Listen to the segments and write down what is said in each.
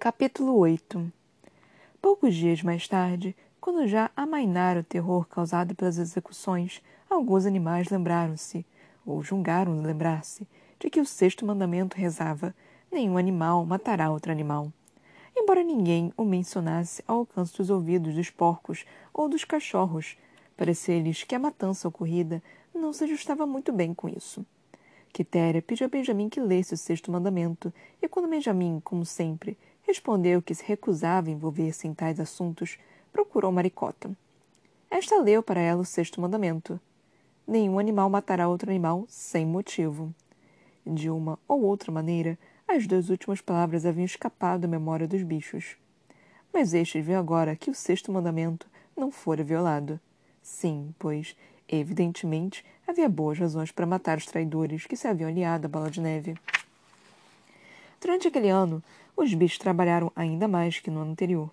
Capítulo 8 Poucos dias mais tarde, quando já amainara o terror causado pelas execuções, alguns animais lembraram-se, ou julgaram lembrar-se, de que o sexto mandamento rezava: nenhum animal matará outro animal. Embora ninguém o mencionasse ao alcance dos ouvidos dos porcos ou dos cachorros, parecia-lhes que a matança ocorrida não se ajustava muito bem com isso. Quitéria pediu a Benjamim que lesse o sexto mandamento, e quando Benjamim, como sempre, respondeu que se recusava a envolver-se em tais assuntos, procurou Maricota. Esta leu para ela o sexto mandamento. Nenhum animal matará outro animal sem motivo. De uma ou outra maneira, as duas últimas palavras haviam escapado da memória dos bichos. Mas estes viam agora que o sexto mandamento não fora violado. Sim, pois, evidentemente, havia boas razões para matar os traidores que se haviam aliado à Bola de Neve. Durante aquele ano, os bichos trabalharam ainda mais que no ano anterior.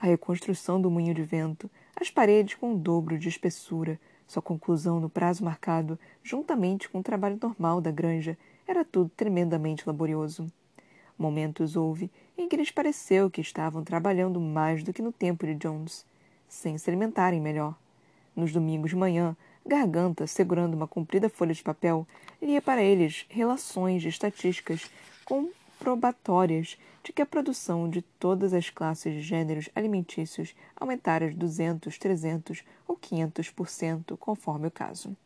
A reconstrução do moinho de vento, as paredes com o dobro de espessura, sua conclusão no prazo marcado, juntamente com o trabalho normal da granja, era tudo tremendamente laborioso. Momentos houve em que lhes pareceu que estavam trabalhando mais do que no tempo de Jones, sem se alimentarem melhor. Nos domingos de manhã, Garganta, segurando uma comprida folha de papel, lia para eles relações de estatísticas comprobatórias de que a produção de todas as classes de gêneros alimentícios aumentara de 200, 300 ou 500%, conforme o caso.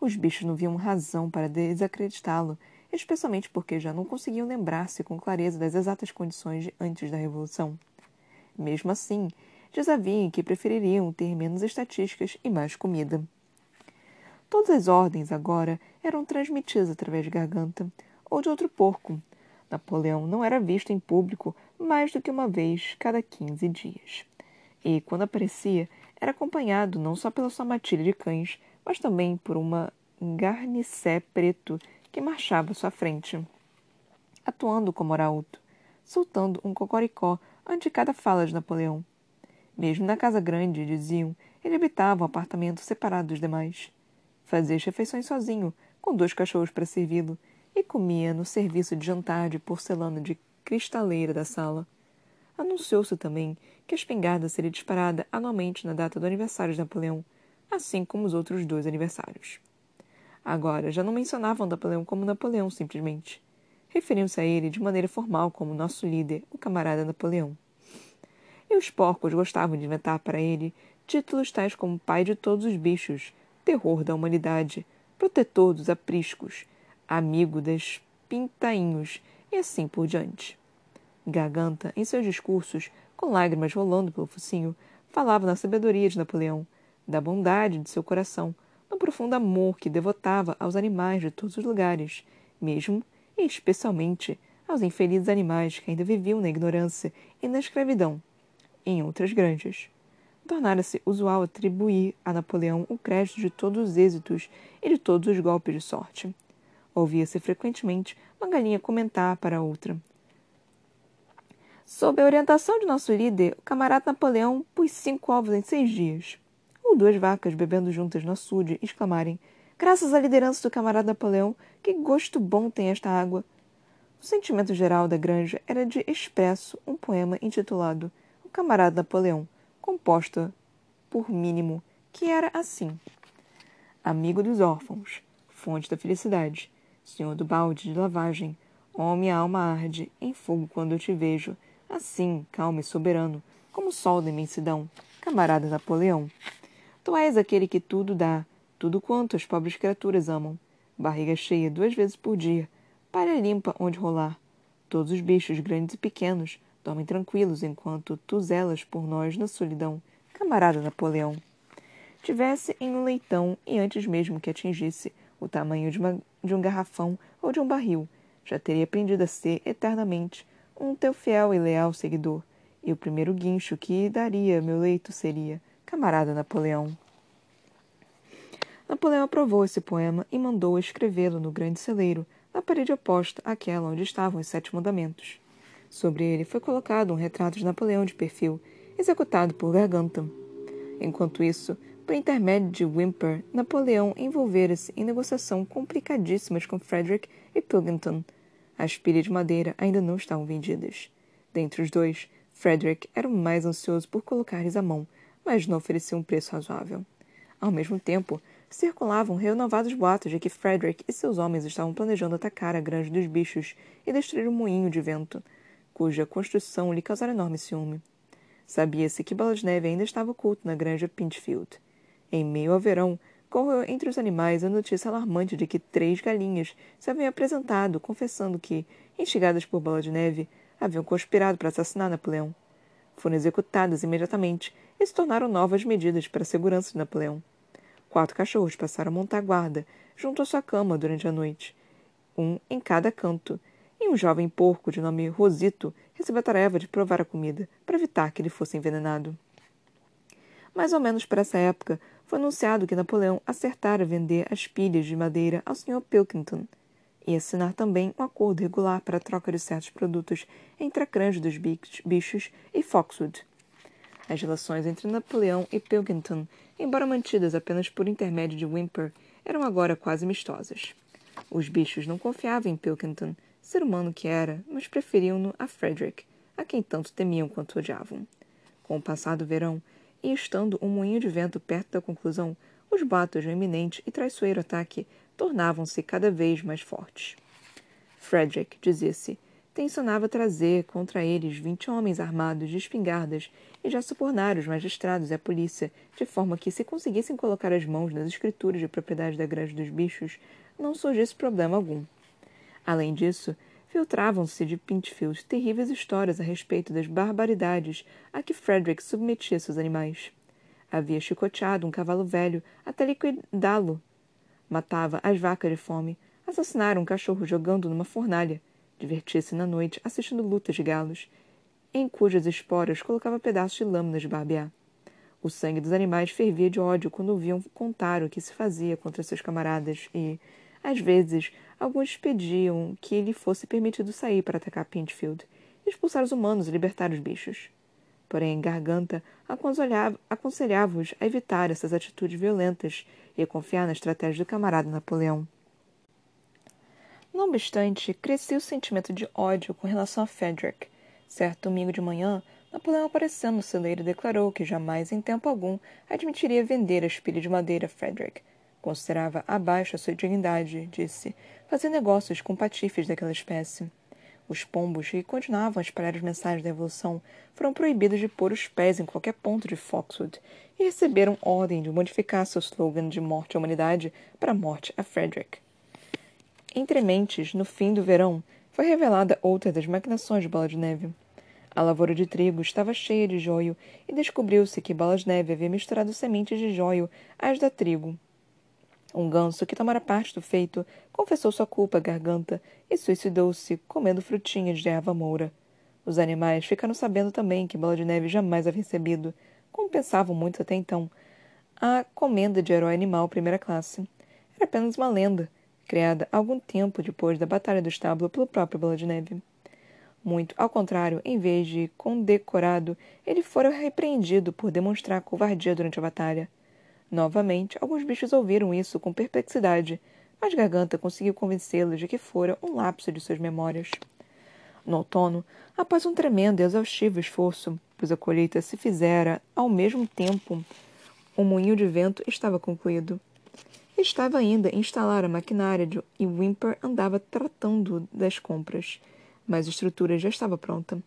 Os bichos não viam razão para desacreditá-lo, especialmente porque já não conseguiam lembrar-se com clareza das exatas condições de antes da Revolução. Mesmo assim, desaviam que prefeririam ter menos estatísticas e mais comida. Todas as ordens, agora, eram transmitidas através de garganta ou de outro porco. Napoleão não era visto em público mais do que uma vez cada quinze dias. E, quando aparecia, era acompanhado não só pela sua matilha de cães, mas também por uma garnicé preto que marchava à sua frente, atuando como arauto, soltando um cocoricó ante cada fala de Napoleão. Mesmo na casa grande, diziam, ele habitava um apartamento separado dos demais. Fazia as refeições sozinho, com dois cachorros para servi-lo, e comia no serviço de jantar de porcelana de cristaleira da sala. Anunciou-se também que a espingarda seria disparada anualmente na data do aniversário de Napoleão, assim como os outros dois aniversários. Agora, já não mencionavam Napoleão como Napoleão, simplesmente. Referiam-se a ele de maneira formal como nosso líder, o camarada Napoleão. E os porcos gostavam de inventar para ele títulos tais como pai de todos os bichos, terror da humanidade, protetor dos apriscos, amigo das pintainhos e assim por diante. Garganta, em seus discursos, com lágrimas rolando pelo focinho, falava na sabedoria de Napoleão, da bondade de seu coração, no profundo amor que devotava aos animais de todos os lugares, mesmo e especialmente aos infelizes animais que ainda viviam na ignorância e na escravidão, em outras granjas. Tornara-se usual atribuir a Napoleão o crédito de todos os êxitos e de todos os golpes de sorte. Ouvia-se frequentemente uma galinha comentar para outra. Sob a orientação de nosso líder, o camarada Napoleão pôs cinco ovos em seis dias ou duas vacas bebendo juntas no açude exclamarem: Graças à liderança do camarada Napoleão, que gosto bom tem esta água! O sentimento geral da granja era de expresso um poema intitulado O Camarada Napoleão, composta por mínimo, que era assim: Amigo dos órfãos, fonte da felicidade, senhor do balde de lavagem, oh minha alma arde em fogo quando eu te vejo, assim, calmo e soberano, como o sol da imensidão, camarada Napoleão. Tu és aquele que tudo dá, tudo quanto as pobres criaturas amam. Barriga cheia duas vezes por dia, palha limpa onde rolar. Todos os bichos, grandes e pequenos, dormem tranquilos enquanto tu zelas por nós na solidão, camarada Napoleão. Tivesse em um leitão e antes mesmo que atingisse o tamanho de, uma, de um garrafão ou de um barril, já teria aprendido a ser eternamente um teu fiel e leal seguidor, e o primeiro guincho que daria meu leito seria camarada Napoleão. Napoleão aprovou esse poema e mandou escrevê-lo no grande celeiro, na parede oposta àquela onde estavam os sete mandamentos. Sobre ele foi colocado um retrato de Napoleão de perfil, executado por Garganta. Enquanto isso, por intermédio de Wimper, Napoleão envolvera-se em negociação complicadíssimas com Frederick e Pilkington. As pilhas de madeira ainda não estavam vendidas. Dentre os dois, Frederick era o mais ansioso por colocar-lhes a mão, mas não oferecia um preço razoável. Ao mesmo tempo, circulavam renovados boatos de que Frederick e seus homens estavam planejando atacar a granja dos bichos e destruir o moinho de vento, cuja construção lhe causara enorme ciúme. Sabia-se que Bola de Neve ainda estava oculto na granja Pinchfield. Em meio ao verão, correu entre os animais a notícia alarmante de que três galinhas se haviam apresentado, confessando que, instigadas por Bola de Neve, haviam conspirado para assassinar Napoleão. Foram executadas imediatamente e se tornaram novas medidas para a segurança de Napoleão. Quatro cachorros passaram a montar guarda junto à sua cama durante a noite, um em cada canto, e um jovem porco de nome Rosito recebeu a tarefa de provar a comida para evitar que ele fosse envenenado. Mais ou menos por essa época, foi anunciado que Napoleão acertara vender as pilhas de madeira ao Sr. Pilkington e assinar também um acordo regular para a troca de certos produtos entre a granja dos bichos e Foxwood. As relações entre Napoleão e Pilkington, embora mantidas apenas por intermédio de Whymper, eram agora quase amistosas. Os bichos não confiavam em Pilkington, ser humano que era, mas preferiam-no a Frederick, a quem tanto temiam quanto odiavam. Com o passar do verão, e estando um moinho de vento perto da conclusão, os boatos de um iminente e traiçoeiro ataque tornavam-se cada vez mais fortes. Frederick, dizia-se, tensionava trazer contra eles vinte homens armados de espingardas e já subornar os magistrados e a polícia, de forma que, se conseguissem colocar as mãos nas escrituras de propriedade da granja dos bichos, não surgisse problema algum. Além disso, filtravam-se de Pinchfield terríveis histórias a respeito das barbaridades a que Frederick submetia seus animais. Havia chicoteado um cavalo velho até liquidá-lo. Matava as vacas de fome, assassinara um cachorro jogando numa fornalha, divertia-se na noite assistindo lutas de galos, em cujas esporas colocava pedaços de lâminas de barbear. O sangue dos animais fervia de ódio quando ouviam contar o que se fazia contra seus camaradas e, às vezes, alguns pediam que lhe fosse permitido sair para atacar Pinchfield, expulsar os humanos e libertar os bichos. Porém, Garganta aconselhava-os a evitar essas atitudes violentas e a confiar na estratégia do camarada Napoleão. Não obstante, crescia o sentimento de ódio com relação a Frederick. Certo domingo de manhã, Napoleão apareceu no celeiro declarou que jamais, em tempo algum, admitiria vender a espelho de madeira a Frederick. Considerava abaixo a sua dignidade, disse, fazer negócios com patifes daquela espécie. Os pombos, que continuavam a espalhar as mensagens da Evolução, foram proibidos de pôr os pés em qualquer ponto de Foxwood e receberam ordem de modificar seu slogan de morte à humanidade para morte a Frederick. Entre mentes, no fim do verão, foi revelada outra das maquinações de Bola de Neve. A lavoura de trigo estava cheia de joio e descobriu-se que Bola de Neve havia misturado sementes de joio às da trigo. Um ganso que tomara parte do feito confessou sua culpa à garganta e suicidou-se comendo frutinhas de erva moura. Os animais ficaram sabendo também que Bola de Neve jamais havia recebido, como pensavam muitos até então, a comenda de herói animal primeira classe. Era apenas uma lenda criada algum tempo depois da Batalha do Estábulo pelo próprio Bola de Neve. Muito ao contrário, em vez de condecorado, ele fora repreendido por demonstrar covardia durante a batalha. Novamente, alguns bichos ouviram isso com perplexidade, mas Garganta conseguiu convencê-los de que fora um lapso de suas memórias. No outono, após um tremendo e exaustivo esforço, pois a colheita se fizera ao mesmo tempo, o moinho de vento estava concluído. Estava ainda a instalar a maquinária de, e Wimper andava tratando das compras, mas a estrutura já estava pronta.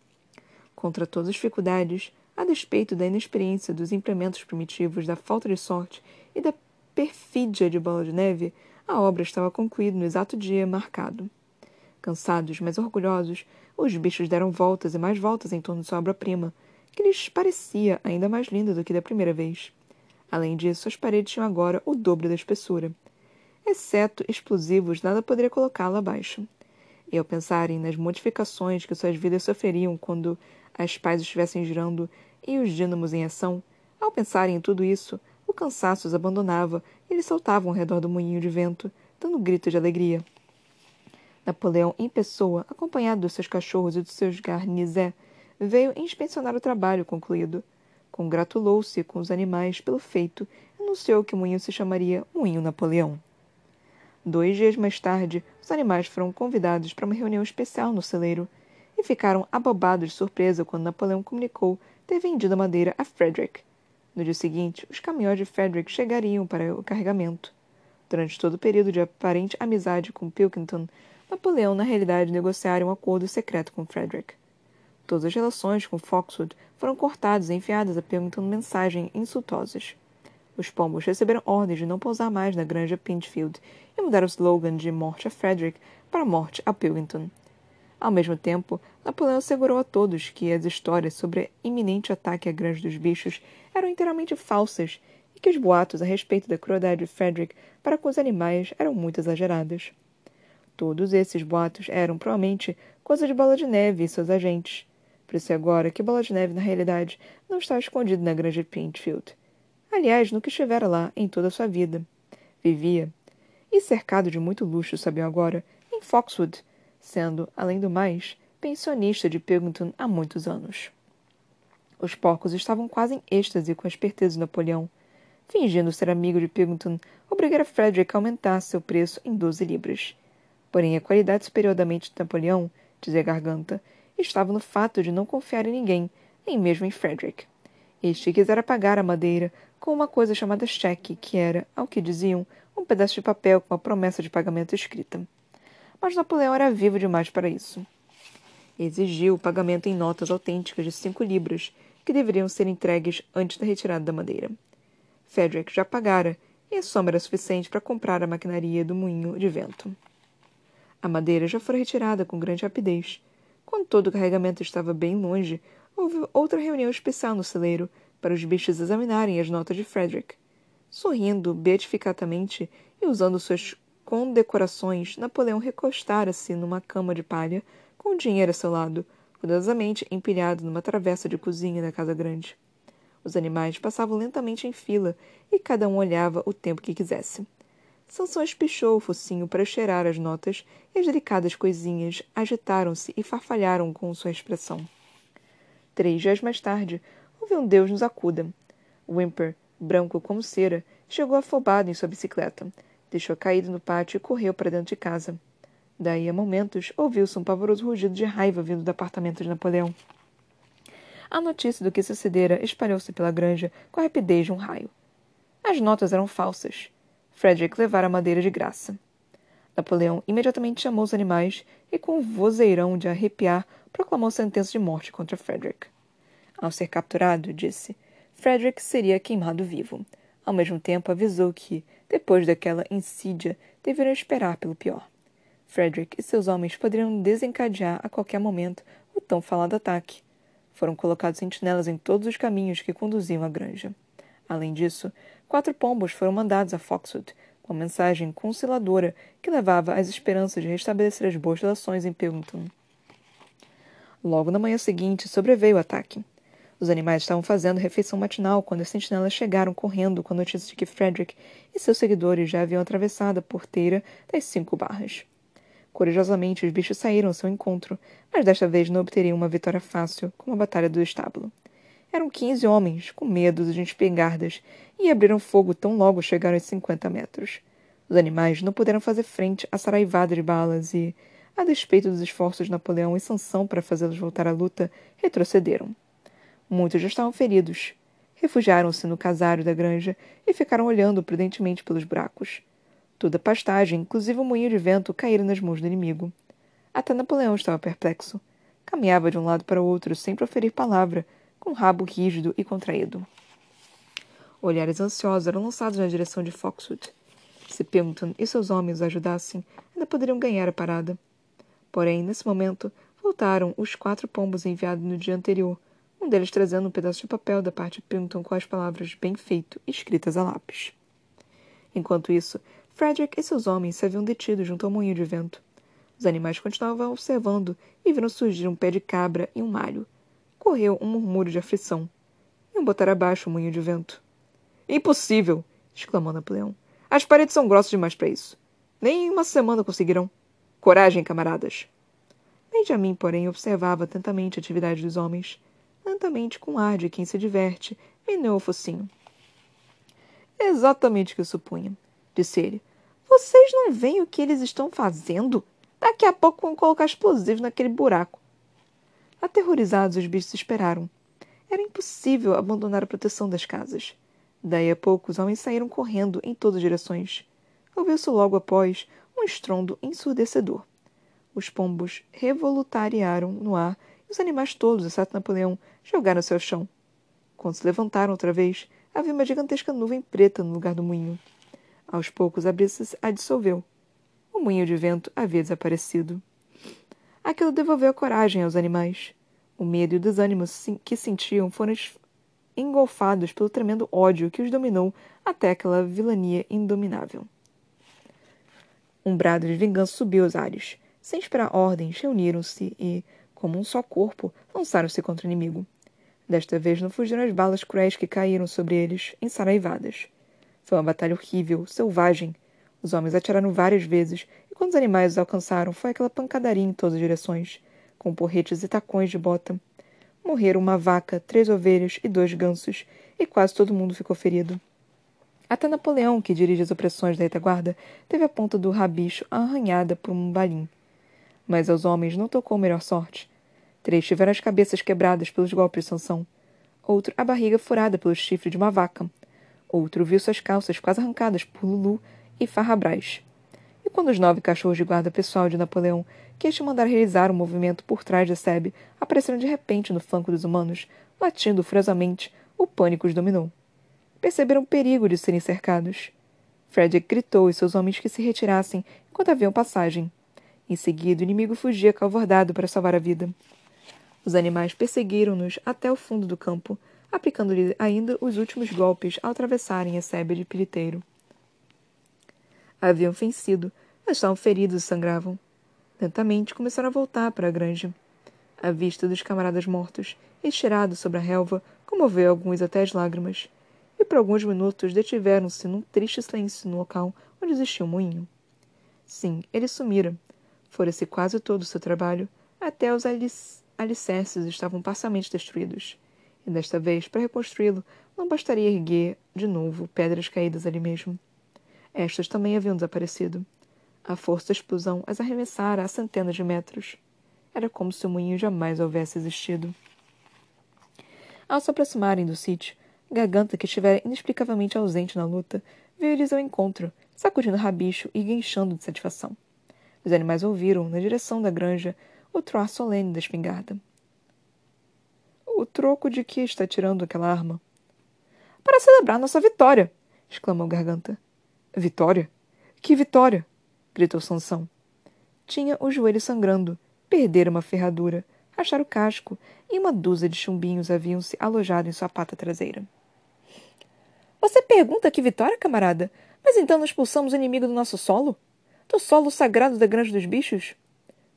Contra todas as dificuldades, a despeito da inexperiência dos implementos primitivos, da falta de sorte e da perfídia de Bola de Neve, a obra estava concluída no exato dia marcado. Cansados, mas orgulhosos, os bichos deram voltas e mais voltas em torno de sua obra-prima, que lhes parecia ainda mais linda do que da primeira vez. Além disso, as paredes tinham agora o dobro da espessura. Exceto explosivos, nada poderia colocá-la abaixo. E ao pensarem nas modificações que suas vidas sofreriam quando as pás estivessem girando e os dínamos em ação, ao pensarem em tudo isso, o cansaço os abandonava e eles saltavam ao redor do moinho de vento, dando gritos de alegria. Napoleão, em pessoa, acompanhado dos seus cachorros e dos seus garnizé, veio inspecionar o trabalho concluído. Congratulou-se com os animais pelo feito e anunciou que o moinho se chamaria Moinho Napoleão. Dois dias mais tarde, os animais foram convidados para uma reunião especial no celeiro. e ficaram abobados de surpresa quando Napoleão comunicou ter vendido a madeira a Frederick. No dia seguinte, os caminhões de Frederick chegariam para o carregamento. Durante todo o período de aparente amizade com Pilkington, Napoleão, na realidade, negociara um acordo secreto com Frederick. Todas as relações com Foxwood foram cortadas e enviadas a Pilkington mensagens insultosas. Os pombos receberam ordens de não pousar mais na granja Pinchfield e mudar o slogan de Morte a Frederick para Morte a Pilkington. Ao mesmo tempo, Napoleão assegurou a todos que as histórias sobre iminente ataque à Granja dos Bichos eram inteiramente falsas e que os boatos a respeito da crueldade de Frederick para com os animais eram muito exagerados. Todos esses boatos eram, provavelmente, coisa de Bola de Neve e seus agentes. Parecia agora que Bola de Neve, na realidade, não estava escondido na granja de Pinchfield. Aliás, nunca estivera lá em toda a sua vida. Vivia, e cercado de muito luxo, sabiam agora, em Foxwood, sendo, além do mais, pensionista de Pilkington há muitos anos. Os porcos estavam quase em êxtase com a esperteza de Napoleão. Fingindo ser amigo de Pilkington, obrigara Frederick a aumentar seu preço em doze libras. Porém, a qualidade superior da mente de Napoleão, dizia garganta, estava no fato de não confiar em ninguém, nem mesmo em Frederick. Este quisera pagar a madeira com uma coisa chamada cheque, que era, ao que diziam, um pedaço de papel com a promessa de pagamento escrita mas Napoleão era vivo demais para isso. Exigiu o pagamento em notas autênticas de cinco libras, que deveriam ser entregues antes da retirada da madeira. Frederick já pagara, e a soma era suficiente para comprar a maquinaria do moinho de vento. A madeira já fora retirada com grande rapidez. Quando todo o carregamento estava bem longe, houve outra reunião especial no celeiro para os bichos examinarem as notas de Frederick. Sorrindo beatificadamente e usando suas com decorações, Napoleão recostara-se numa cama de palha, com o dinheiro a seu lado, cuidadosamente empilhado numa travessa de cozinha da casa grande. Os animais passavam lentamente em fila e cada um olhava o tempo que quisesse. Sansão espichou o focinho para cheirar as notas e as delicadas coisinhas agitaram-se e farfalharam com sua expressão. Três dias mais tarde, houve um Deus nos acuda. Wimper, branco como cera, chegou afobado em sua bicicleta, deixou caído no pátio e correu para dentro de casa. Daí a momentos ouviu-se um pavoroso rugido de raiva vindo do apartamento de Napoleão. A notícia do que sucedera espalhou-se pela granja com a rapidez de um raio. As notas eram falsas. Frederick levara a madeira de graça. Napoleão imediatamente chamou os animais e, com um vozeirão de arrepiar, proclamou sentença de morte contra Frederick. Ao ser capturado, disse, Frederick seria queimado vivo. Ao mesmo tempo, avisou que, depois daquela insídia, deveriam esperar pelo pior. Frederick e seus homens poderiam desencadear a qualquer momento o tão falado ataque. Foram colocados sentinelas em todos os caminhos que conduziam à granja. Além disso, quatro pombos foram mandados a Foxwood, com uma mensagem consoladora que levava às esperanças de restabelecer as boas relações em Pilkington. Logo na manhã seguinte, sobreveio o ataque. Os animais estavam fazendo refeição matinal quando as sentinelas chegaram correndo com a notícia de que Frederick e seus seguidores já haviam atravessado a porteira das cinco barras. Corajosamente, os bichos saíram ao seu encontro, mas desta vez não obteriam uma vitória fácil, como a batalha do estábulo. Eram quinze homens, com medo de espingardas, e abriram fogo tão logo chegaram aos cinquenta metros. Os animais não puderam fazer frente à saraivada de balas e, a despeito dos esforços de Napoleão e Sansão para fazê-los voltar à luta, retrocederam. Muitos já estavam feridos. Refugiaram-se no casário da granja e ficaram olhando prudentemente pelos buracos. Toda a pastagem, inclusive o moinho de vento, caíra nas mãos do inimigo. Até Napoleão estava perplexo. Caminhava de um lado para o outro sem proferir palavra, com o rabo rígido e contraído. Olhares ansiosos eram lançados na direção de Foxwood. Se Pilkington e seus homens o ajudassem, ainda poderiam ganhar a parada. Porém, nesse momento, voltaram os quatro pombos enviados no dia anterior, um deles trazendo um pedaço de papel da parte de com as palavras bem feito escritas a lápis. Enquanto isso, Frederick e seus homens se haviam detido junto ao moinho de vento. Os animais continuavam observando e viram surgir um pé de cabra e um malho. Correu um murmúrio de aflição. Iam botar abaixo o moinho de vento. Impossível! exclamou Napoleão. As paredes são grossas demais para isso. Nem em uma semana conseguirão. Coragem, camaradas! Benjamin, porém, observava atentamente a atividade dos homens lentamente com ar de quem se diverte, meneou o focinho. Exatamente o que eu supunha, disse ele. Vocês não veem o que eles estão fazendo? Daqui a pouco vão colocar explosivos naquele buraco. Aterrorizados, os bichos esperaram. Era impossível abandonar a proteção das casas. Daí a pouco, os homens saíram correndo em todas as direções. Ouviu-se logo após um estrondo ensurdecedor. Os pombos revolutariaram no ar os animais todos, exceto Napoleão, jogaram-se ao chão. Quando se levantaram outra vez, havia uma gigantesca nuvem preta no lugar do moinho. Aos poucos, a brisa a dissolveu. O moinho de vento havia desaparecido. Aquilo devolveu a coragem aos animais. O medo e o desânimo que sentiam foram engolfados pelo tremendo ódio que os dominou até aquela vilania indominável. Um brado de vingança subiu aos ares. Sem esperar ordens, reuniram-se e, como um só corpo, lançaram-se contra o inimigo. Desta vez não fugiram as balas cruéis que caíram sobre eles, ensaraivadas. Foi uma batalha horrível, selvagem. Os homens atiraram várias vezes, e quando os animais os alcançaram, foi aquela pancadaria em todas as direções, com porretes e tacões de bota. Morreram uma vaca, três ovelhas e dois gansos, e quase todo mundo ficou ferido. Até Napoleão, que dirige as opressões da retaguarda, teve a ponta do rabicho arranhada por um balim. Mas aos homens não tocou melhor sorte. Três tiveram as cabeças quebradas pelos golpes de Sansão. Outro, a barriga furada pelo chifre de uma vaca. Outro viu suas calças quase arrancadas por Lulu e Farrabras. E quando os nove cachorros de guarda pessoal de Napoleão, que este mandara realizar um movimento por trás de Sebe, apareceram de repente no flanco dos humanos, latindo furiosamente, o pânico os dominou. Perceberam o perigo de serem cercados. Frederick gritou aos seus homens que se retirassem enquanto haviam passagem. Em seguida, o inimigo fugia calvardado para salvar a vida. Os animais perseguiram-nos até o fundo do campo, aplicando-lhe ainda os últimos golpes ao atravessarem a sebe de piriteiro. Haviam vencido, mas estavam feridos e sangravam. Lentamente começaram a voltar para a granja. A vista dos camaradas mortos, estirado sobre a relva, comoveu alguns até as lágrimas, e por alguns minutos detiveram-se num triste silêncio no local onde existia um moinho. Sim, ele sumira. Fora-se quase todo o seu trabalho, até os alicerces estavam parcialmente destruídos. E desta vez, para reconstruí-lo, não bastaria erguer de novo pedras caídas ali mesmo. Estas também haviam desaparecido. A força da explosão as arremessara a centenas de metros. Era como se o moinho jamais houvesse existido. Ao se aproximarem do sítio, Garganta, que estivera inexplicavelmente ausente na luta, veio-lhes ao encontro, sacudindo rabicho e guinchando de satisfação. Os animais ouviram, na direção da granja, o troar solene da espingarda. O troco de que está tirando aquela arma? Para celebrar nossa vitória! exclamou Garganta. Vitória? Que vitória? gritou Sansão. Tinha os joelhos sangrando, perdera uma ferradura, rachara o casco e uma dúzia de chumbinhos haviam se alojado em sua pata traseira. Você pergunta que vitória, camarada? Mas então nós expulsamos o inimigo do nosso solo? Do solo sagrado da granja dos bichos?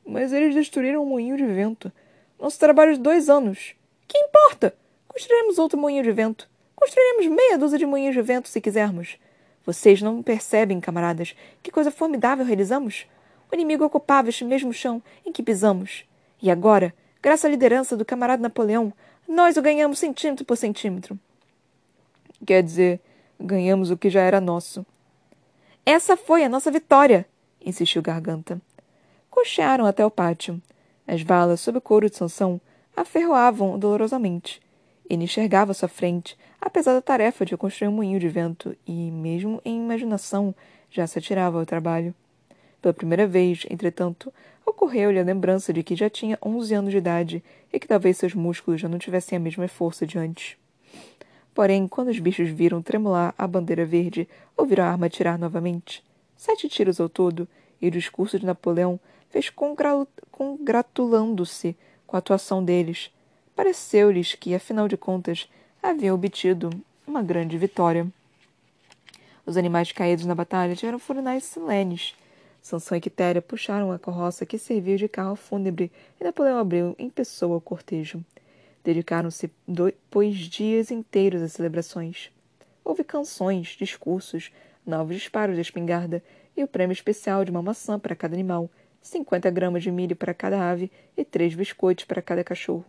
Mas eles destruíram o moinho de vento. Nosso trabalho de dois anos. Que importa? Construiremos outro moinho de vento. Construiremos meia dúzia de moinhos de vento se quisermos. Vocês não percebem, camaradas, que coisa formidável realizamos? O inimigo ocupava este mesmo chão em que pisamos. E agora, graças à liderança do camarada Napoleão, nós o ganhamos centímetro por centímetro. Quer dizer, ganhamos o que já era nosso. Essa foi a nossa vitória, insistiu Garganta cochearam até o pátio. As balas sob o couro de Sansão aferroavam dolorosamente. Ele enxergava sua frente, apesar da tarefa de construir um moinho de vento, e, mesmo em imaginação, já se atirava ao trabalho. Pela primeira vez, entretanto, ocorreu-lhe a lembrança de que já tinha onze anos de idade e que talvez seus músculos já não tivessem a mesma força de antes. Porém, quando os bichos viram tremular a bandeira verde, ouviram a arma atirar novamente. Sete tiros ao todo, e o discurso de Napoleão fez congratulando-se com a atuação deles. Pareceu-lhes que, afinal de contas, haviam obtido uma grande vitória. Os animais caídos na batalha tiveram funerais solenes. Sansão e Quitéria puxaram a carroça que serviu de carro fúnebre e Napoleão abriu em pessoa o cortejo. Dedicaram-se dois dias inteiros às celebrações. Houve canções, discursos, novos disparos de espingarda e o prêmio especial de uma maçã para cada animal, 50 gramas de milho para cada ave e três biscoitos para cada cachorro.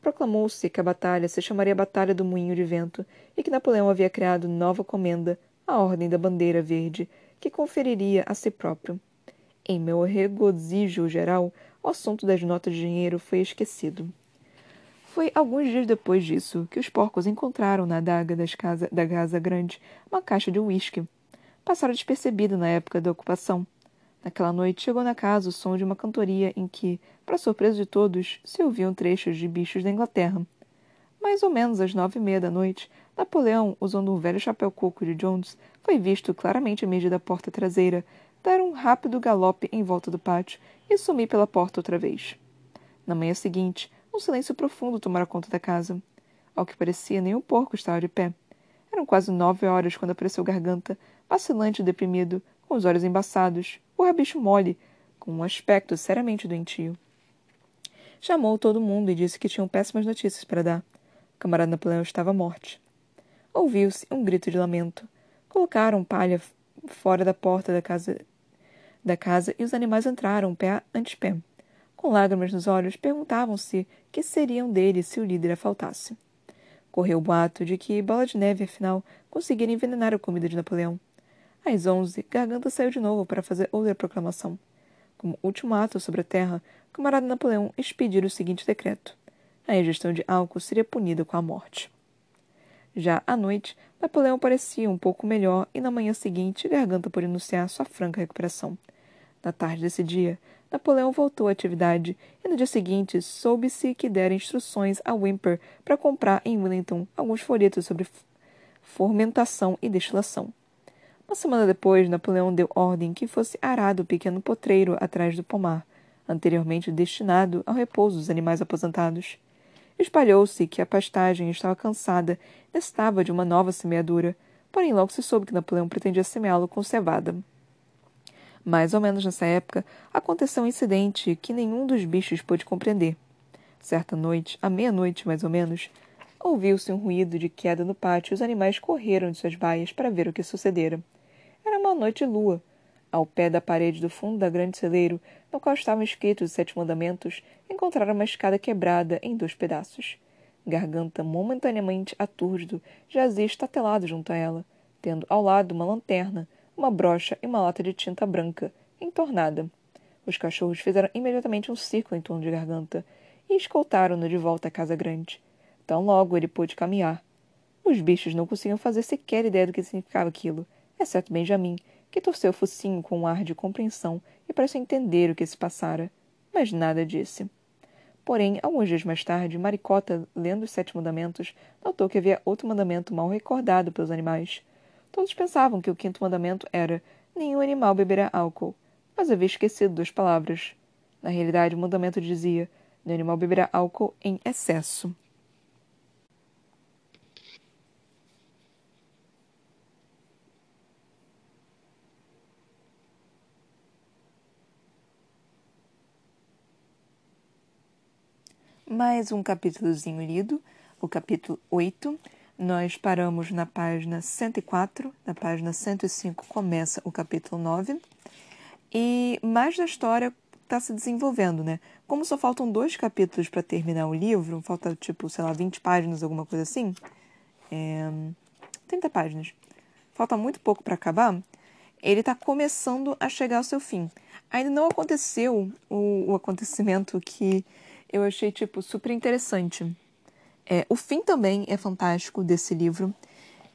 Proclamou-se que a batalha se chamaria Batalha do Moinho de Vento e que Napoleão havia criado nova comenda, a Ordem da Bandeira Verde, que conferiria a si próprio. Em meu regozijo geral, o assunto das notas de dinheiro foi esquecido. Foi alguns dias depois disso que os porcos encontraram na adaga casa, da casa grande uma caixa de uísque. Passaram despercebido na época da ocupação. Naquela noite chegou na casa o som de uma cantoria em que, para surpresa de todos, se ouviam trechos de bichos da Inglaterra. Mais ou menos às nove e meia da noite, Napoleão, usando um velho chapéu coco de Jones, foi visto claramente emergir da porta traseira, dar um rápido galope em volta do pátio e sumir pela porta outra vez. Na manhã seguinte, um silêncio profundo tomara conta da casa. Ao que parecia, o porco estava de pé. Eram quase nove horas quando apareceu Garganta, vacilante e deprimido, com os olhos embaçados, o rabicho mole, com um aspecto seriamente doentio. Chamou todo mundo e disse que tinham péssimas notícias para dar. O camarada Napoleão estava morte. Ouviu-se um grito de lamento. Colocaram palha fora da porta da casa, da casa e os animais entraram pé ante pé. Com lágrimas nos olhos, perguntavam-se que seriam dele se o líder faltasse. Correu o boato de que Bola de Neve, afinal, conseguira envenenar a comida de Napoleão. Às onze, Garganta saiu de novo para fazer outra proclamação. Como último ato sobre a terra, o camarada Napoleão expedira o seguinte decreto. A ingestão de álcool seria punida com a morte. Já à noite, Napoleão parecia um pouco melhor e na manhã seguinte, Garganta por anunciar sua franca recuperação. Na tarde desse dia, Napoleão voltou à atividade e no dia seguinte soube-se que dera instruções a Wimper para comprar em Wellington alguns folhetos sobre fermentação e destilação. Uma semana depois, Napoleão deu ordem que fosse arado o pequeno potreiro atrás do pomar, anteriormente destinado ao repouso dos animais aposentados. Espalhou-se que a pastagem estava cansada e necessitava de uma nova semeadura, porém logo se soube que Napoleão pretendia semeá-lo com cevada. Mais ou menos nessa época, aconteceu um incidente que nenhum dos bichos pôde compreender. Certa noite, à meia-noite mais ou menos, ouviu-se um ruído de queda no pátio e os animais correram de suas baias para ver o que sucedera. Era uma noite lua. Ao pé da parede do fundo da grande celeiro, no qual estavam escritos os sete mandamentos, encontraram uma escada quebrada em dois pedaços. Garganta, momentaneamente atúrdido, jazia estatelado junto a ela, tendo ao lado uma lanterna, uma brocha e uma lata de tinta branca, entornada. Os cachorros fizeram imediatamente um círculo em torno de Garganta e escoltaram-no de volta à casa grande. Tão logo ele pôde caminhar. Os bichos não conseguiam fazer sequer ideia do que significava aquilo exceto Benjamin, que torceu o focinho com um ar de compreensão e pareceu entender o que se passara, mas nada disse. Porém, alguns dias mais tarde, Maricota, lendo os Sete Mandamentos, notou que havia outro mandamento mal recordado pelos animais. Todos pensavam que o quinto mandamento era: nenhum animal beberá álcool, mas havia esquecido duas palavras. Na realidade, o mandamento dizia: nenhum animal beberá álcool em excesso. Mais um capítulozinho lido, o capítulo 8. Nós paramos na página 104, na página 105 começa o capítulo 9. E mais da história está se desenvolvendo, né? Como só faltam dois capítulos para terminar o livro, falta tipo, sei lá, 20 páginas, alguma coisa assim. É... 30 páginas. Falta muito pouco para acabar. Ele está começando a chegar ao seu fim. Ainda não aconteceu o, o acontecimento que eu achei, tipo, super interessante. É, o fim também é fantástico desse livro,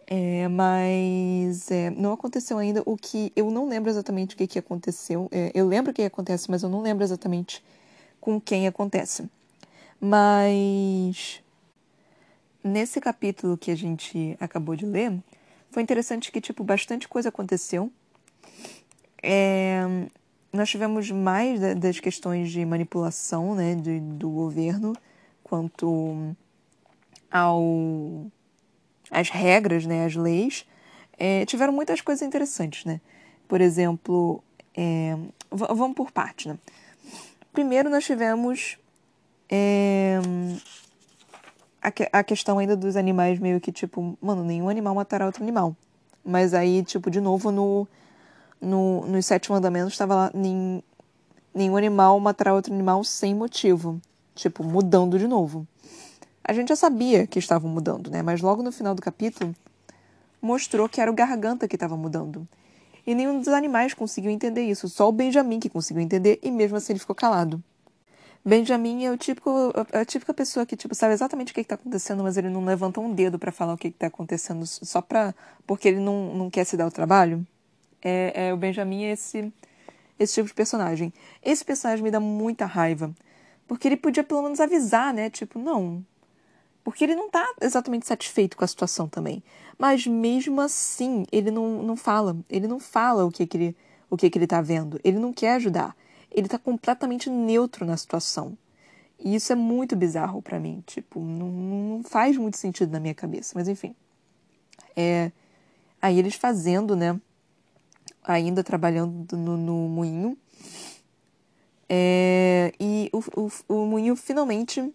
é, mas é, não aconteceu ainda o que. Eu não lembro exatamente o que, que aconteceu. É, eu lembro o que acontece, mas eu não lembro exatamente com quem acontece. Mas. Nesse capítulo que a gente acabou de ler, foi interessante que, tipo, bastante coisa aconteceu. É, nós tivemos mais das questões de manipulação né, do, do governo quanto ao as regras, né, as leis, é, tiveram muitas coisas interessantes, né? Por exemplo, é, vamos por parte, né? Primeiro nós tivemos é, a, que, a questão ainda dos animais meio que tipo, mano, nenhum animal matará outro animal. Mas aí, tipo, de novo no no, nos Sete Mandamentos estava lá: nenhum animal matará outro animal sem motivo. Tipo, mudando de novo. A gente já sabia que estavam mudando, né? Mas logo no final do capítulo mostrou que era o garganta que estava mudando. E nenhum dos animais conseguiu entender isso, só o Benjamin que conseguiu entender e mesmo assim ele ficou calado. Benjamin é o típico, é a típica pessoa que, tipo, sabe exatamente o que, está acontecendo, mas ele não levanta um dedo para falar o que, está acontecendo só pra, porque ele não, não quer se dar o trabalho. É, é o Benjamin é esse, esse tipo de personagem. Esse personagem me dá muita raiva. Porque ele podia pelo menos avisar, né? Tipo, não. Porque ele não tá exatamente satisfeito com a situação também. Mas mesmo assim, ele não, não fala. Ele não fala o que, que ele o que, que ele tá vendo. Ele não quer ajudar ele tá completamente neutro na situação. E isso é muito bizarro para mim. Tipo, não, não, faz muito sentido na minha cabeça. Mas enfim. É, aí eles fazendo, né? Ainda trabalhando no, no moinho. É, e o, o, o moinho finalmente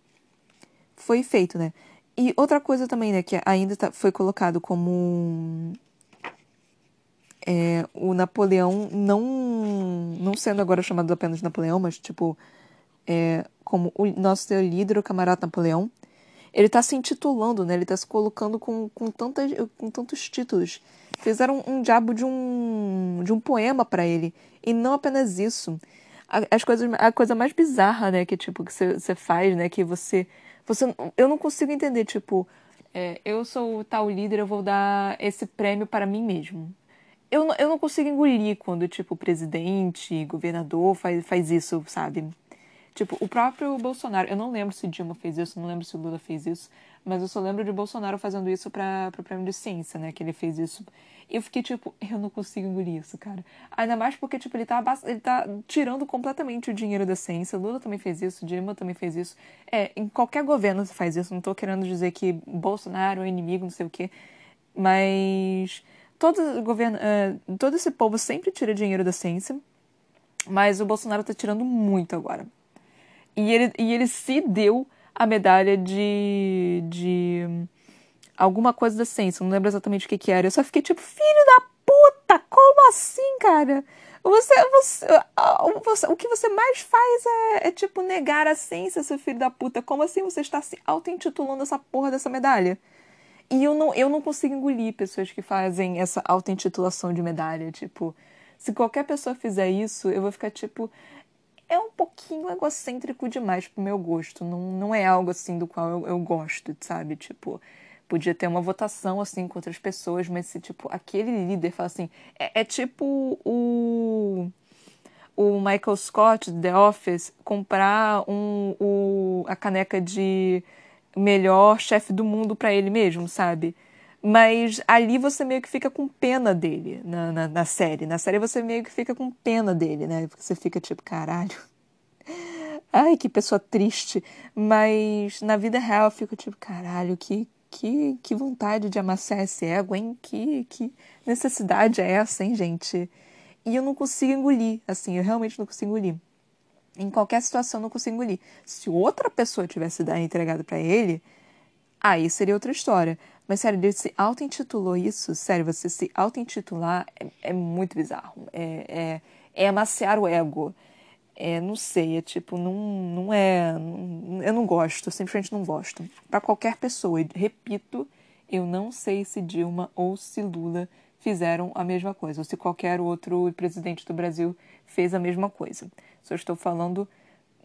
foi feito, né? E outra coisa também, né? Que ainda tá, foi colocado como é, o Napoleão não, não sendo agora chamado apenas de Napoleão, mas tipo, é, como o nosso líder, o camarada Napoleão, ele está se intitulando, né? Ele está se colocando com, com, tantas, com tantos títulos. Fizeram um, diabo de um, de um poema para ele. E não apenas isso. As coisas, a coisa mais bizarra, né, que tipo, que você faz, né, que você, você... Eu não consigo entender, tipo, é, eu sou o tal líder, eu vou dar esse prêmio para mim mesmo eu, eu não consigo engolir quando, tipo, presidente, governador faz, faz isso, sabe? Tipo, o próprio Bolsonaro, eu não lembro se Dilma fez isso, não lembro se Lula fez isso, mas eu só lembro de Bolsonaro fazendo isso para o prêmio de ciência, né? Que ele fez isso. Eu fiquei tipo, eu não consigo engolir isso, cara. Ainda mais porque, tipo, ele tá, ele tá tirando completamente o dinheiro da ciência. Lula também fez isso, Dilma também fez isso. É, em qualquer governo se faz isso. Não tô querendo dizer que Bolsonaro é inimigo, não sei o quê. Mas todo, governo, uh, todo esse povo sempre tira dinheiro da ciência, mas o Bolsonaro está tirando muito agora. E ele, e ele se deu a medalha de, de alguma coisa da ciência, não lembro exatamente o que, que era. Eu só fiquei tipo, filho da puta, como assim, cara? Você, você, você, o que você mais faz é, é, tipo negar a ciência, seu filho da puta. Como assim você está se auto-intitulando essa porra dessa medalha? E eu não, eu não consigo engolir pessoas que fazem essa auto-intitulação de medalha. Tipo, se qualquer pessoa fizer isso, eu vou ficar tipo. É um pouquinho egocêntrico demais pro meu gosto. Não, não é algo assim do qual eu, eu gosto, sabe? Tipo, podia ter uma votação assim com outras pessoas, mas se, tipo, aquele líder fala assim. É, é tipo o o Michael Scott, The Office, comprar um, o, a caneca de melhor chefe do mundo para ele mesmo, sabe? Mas ali você meio que fica com pena dele na, na, na, série. Na série você meio que fica com pena dele, né? Você fica tipo, caralho. Ai, que pessoa triste. Mas na vida real eu fico tipo, caralho, que, que, que vontade de amassar esse ego, hein? Que, que necessidade é essa, hein, gente? E eu não consigo engolir, assim, eu realmente não consigo engolir em qualquer situação não consigo engolir. Se outra pessoa tivesse entregado para ele, aí seria outra história. Mas, sério, ele se auto-intitulou isso. Sério, você se auto-intitular é, é, muito bizarro. É, é, é amaciar o ego. É, não sei, é tipo, não, não é. Não, eu não gosto, simplesmente não gosto. Para qualquer pessoa, e repito, eu não sei se Dilma ou se Lula fizeram a mesma coisa, ou se qualquer outro presidente do Brasil fez a mesma coisa. Só estou falando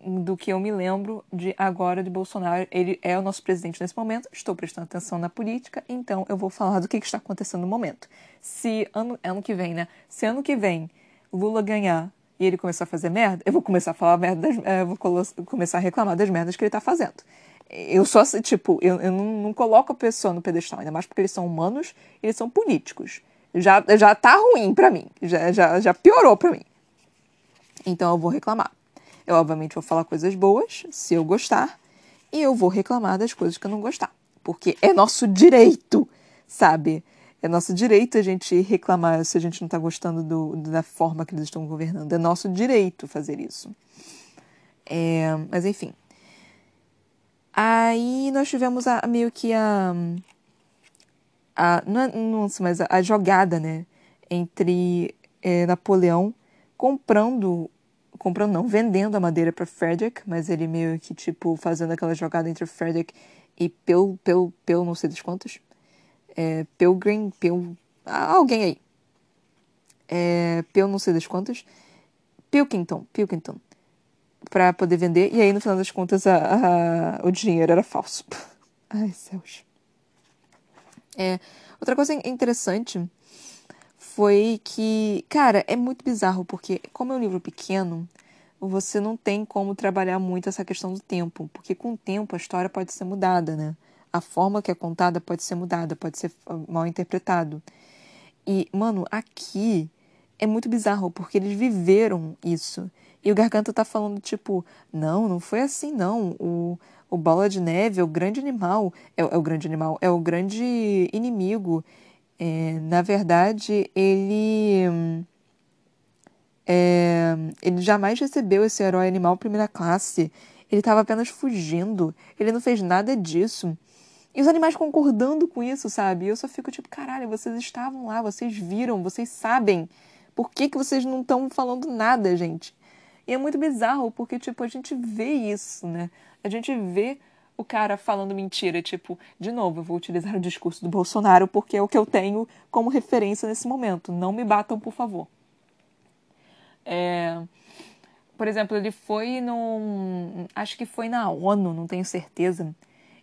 do que eu me lembro de agora de Bolsonaro. Ele é o nosso presidente nesse momento, estou prestando atenção na política, então eu vou falar do que, está acontecendo no momento. Se ano, ano que vem, né? Se ano que vem Lula ganhar e ele começar a fazer merda, eu vou começar a falar merda, das, eu vou começar a reclamar das merdas que ele está fazendo. Eu só, tipo, eu, eu não, não coloco a pessoa no pedestal, ainda mais porque eles são humanos e eles são políticos. Já, já tá ruim para mim, já, já, já piorou para mim. Então eu vou reclamar. Eu, obviamente, vou falar coisas boas, se eu gostar, e eu vou reclamar das coisas que eu não gostar. Porque é nosso direito, sabe? É nosso direito a gente reclamar se a gente não está gostando do, da forma que eles estão governando. É nosso direito fazer isso. É, mas enfim. Aí nós tivemos a, meio que a. a não, é, não mas a, a jogada, né? Entre é, Napoleão comprando, comprando não, vendendo a madeira para Frederick, mas ele meio que tipo fazendo aquela jogada entre Frederick e Pel, Pel, Pel, não sei dos quantos, é, Pilgrim, Pel, alguém aí, é, Pel, não sei das quantas, Pilkington, Pilkington, para poder vender. E aí, no final das contas, a, a, o dinheiro era falso. Ai, céus. É, outra coisa interessante foi que, cara, é muito bizarro, porque como é um livro pequeno, você não tem como trabalhar muito essa questão do tempo, porque com o tempo a história pode ser mudada, né? A forma que é contada pode ser mudada, pode ser mal interpretado. E, mano, aqui é muito bizarro, porque eles viveram isso. E o Garganta tá falando, tipo, não, não foi assim, não. O, o Bola de Neve é o grande animal. É, é o grande animal, é o grande inimigo. É, na verdade, ele. É, ele jamais recebeu esse herói animal primeira classe. Ele estava apenas fugindo. Ele não fez nada disso. E os animais concordando com isso, sabe? Eu só fico tipo, caralho, vocês estavam lá, vocês viram, vocês sabem. Por que, que vocês não estão falando nada, gente? E é muito bizarro, porque, tipo, a gente vê isso, né? A gente vê o cara falando mentira, tipo, de novo, eu vou utilizar o discurso do Bolsonaro porque é o que eu tenho como referência nesse momento. Não me batam, por favor. É... Por exemplo, ele foi no. Acho que foi na ONU, não tenho certeza.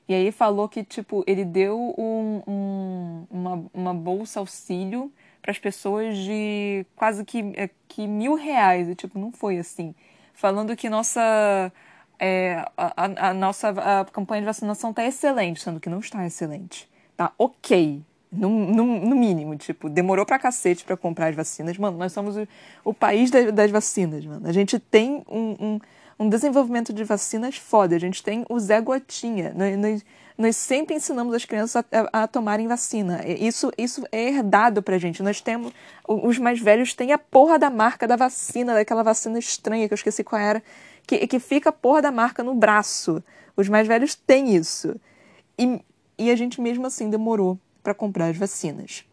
E aí falou que, tipo, ele deu um, um, uma, uma bolsa auxílio para as pessoas de quase que, é, que mil reais. E, tipo, não foi assim. Falando que nossa, é, a, a, nossa a campanha de vacinação está excelente, sendo que não está excelente. Tá ok. No, no, no mínimo, tipo, demorou pra cacete pra comprar as vacinas. Mano, nós somos o, o país das, das vacinas, mano. A gente tem um, um, um, desenvolvimento de vacinas foda. A gente tem o Zé Gotinha. Nós, nós, nós sempre ensinamos as crianças a, a, tomarem vacina. Isso, isso é herdado pra gente. Nós temos. Os mais velhos têm a porra da marca da vacina, daquela vacina estranha que eu esqueci qual era, que, que fica a porra da marca no braço. Os mais velhos têm isso. E, e a gente mesmo assim demorou para comprar as vacinas.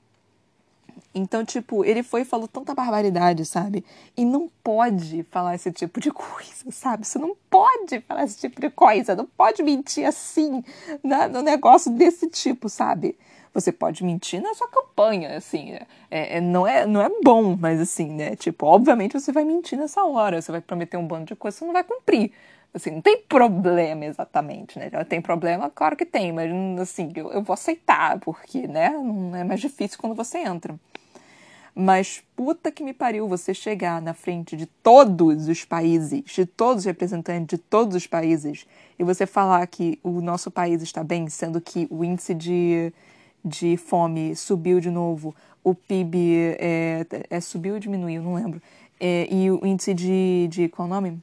Então, tipo, ele foi e falou tanta barbaridade, sabe? E não pode falar esse tipo de coisa, sabe? Você não pode falar esse tipo de coisa, não pode mentir assim na, no negócio desse tipo, sabe? Você pode mentir na sua campanha, assim, é, é, não, é, não é bom, mas assim, né? Tipo, obviamente você vai mentir nessa hora, você vai prometer um bando de coisas que você não vai cumprir. Assim, não tem problema exatamente, né? Tem problema, claro que tem, mas assim, eu, eu vou aceitar, porque, né? Não é mais difícil quando você entra. Mas puta que me pariu você chegar na frente de todos os países, de todos os representantes de todos os países, e você falar que o nosso país está bem, sendo que o índice de, de fome subiu de novo, o PIB é, é subiu ou diminuiu, não lembro. É, e o índice de, de. Qual nome?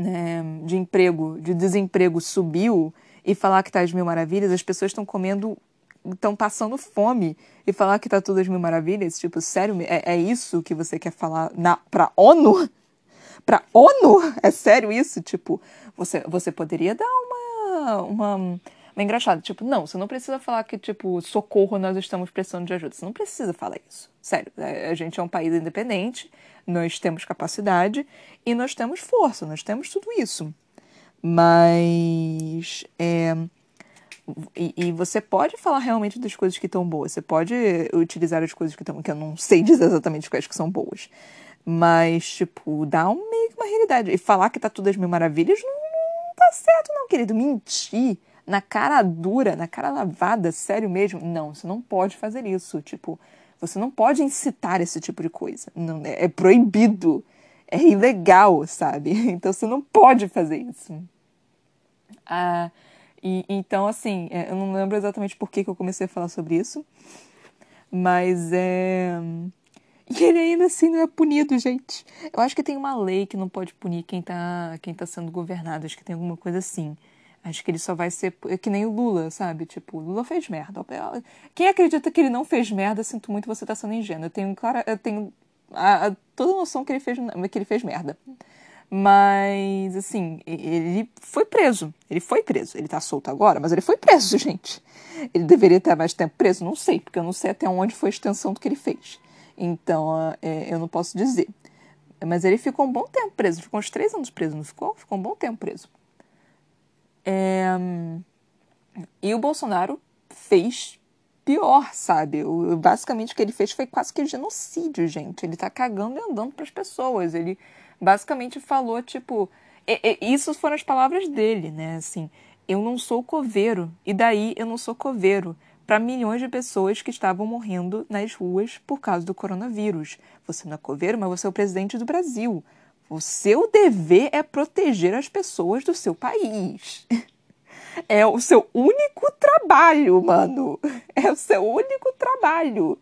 né, de emprego, de desemprego subiu e falar que está às mil maravilhas, as pessoas estão comendo, estão passando fome e falar que está tudo às mil maravilhas, tipo, sério, é, é isso que você quer falar na, pra ONU? Pra ONU? É sério isso? Tipo, você, você poderia dar uma, uma é engraçado, tipo, não, você não precisa falar que, tipo, socorro, nós estamos precisando de ajuda. Você não precisa falar isso. Sério, é, a gente é um país independente, nós temos capacidade e nós temos força, nós temos tudo isso. Mas. É, e, e, você pode falar realmente das coisas que estão boas. Você pode utilizar as coisas que estão. que eu não sei dizer exatamente quais que são boas. Mas, tipo, dá um, meio que uma realidade. E falar que tá tudo às mil maravilhas não, não tá certo, não, querido. Mentir na cara dura, na cara lavada, sério mesmo. Não, você não pode fazer isso. Tipo, você não pode incitar esse tipo de coisa. Não, é, é proibido. É ilegal, sabe? Então você não pode fazer isso. Ah, e, então, assim, é, eu não lembro exatamente por que, que eu comecei a falar sobre isso. Mas é. E ele ainda assim não é punido, gente. Eu acho que tem uma lei que não pode punir quem tá, quem tá sendo governado. Acho que tem alguma coisa assim. Acho que ele só vai ser é que nem o Lula, sabe? Tipo, o Lula fez merda. Quem acredita que ele não fez merda, sinto muito, você tá sendo ingênuo. Eu tenho, clara, eu tenho a, a, toda a noção que ele, fez, que ele fez merda. Mas, assim, ele foi preso. Ele foi preso. Ele tá solto agora, mas ele foi preso, gente. Ele deveria ter mais tempo preso? Não sei, porque eu não sei até onde foi a extensão do que ele fez. Então, é, eu não posso dizer. Mas ele ficou um bom tempo preso. Ficou uns três anos preso, não ficou? Ficou um bom tempo preso. É... E o Bolsonaro fez pior, sabe? O, basicamente o que ele fez foi quase que genocídio, gente. Ele tá cagando e andando para as pessoas. Ele basicamente falou, tipo, e, e, isso foram as palavras dele, né? Assim, eu não sou coveiro, e daí eu não sou coveiro para milhões de pessoas que estavam morrendo nas ruas por causa do coronavírus. Você não é coveiro, mas você é o presidente do Brasil. O seu dever é proteger as pessoas do seu país. É o seu único trabalho, mano. É o seu único trabalho.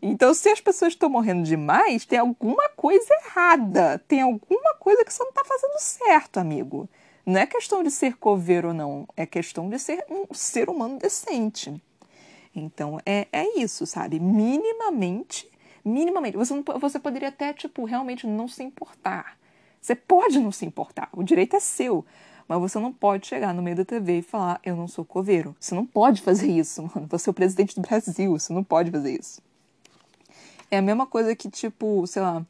Então, se as pessoas estão morrendo demais, tem alguma coisa errada. Tem alguma coisa que você não está fazendo certo, amigo. Não é questão de ser coveiro ou não. É questão de ser um ser humano decente. Então, é, é isso, sabe? Minimamente, minimamente. Você, não, você poderia até, tipo, realmente não se importar. Você pode não se importar. O direito é seu. Mas você não pode chegar no meio da TV e falar, eu não sou coveiro. Você não pode fazer isso, mano. Você é o presidente do Brasil, você não pode fazer isso. É a mesma coisa que, tipo, sei lá,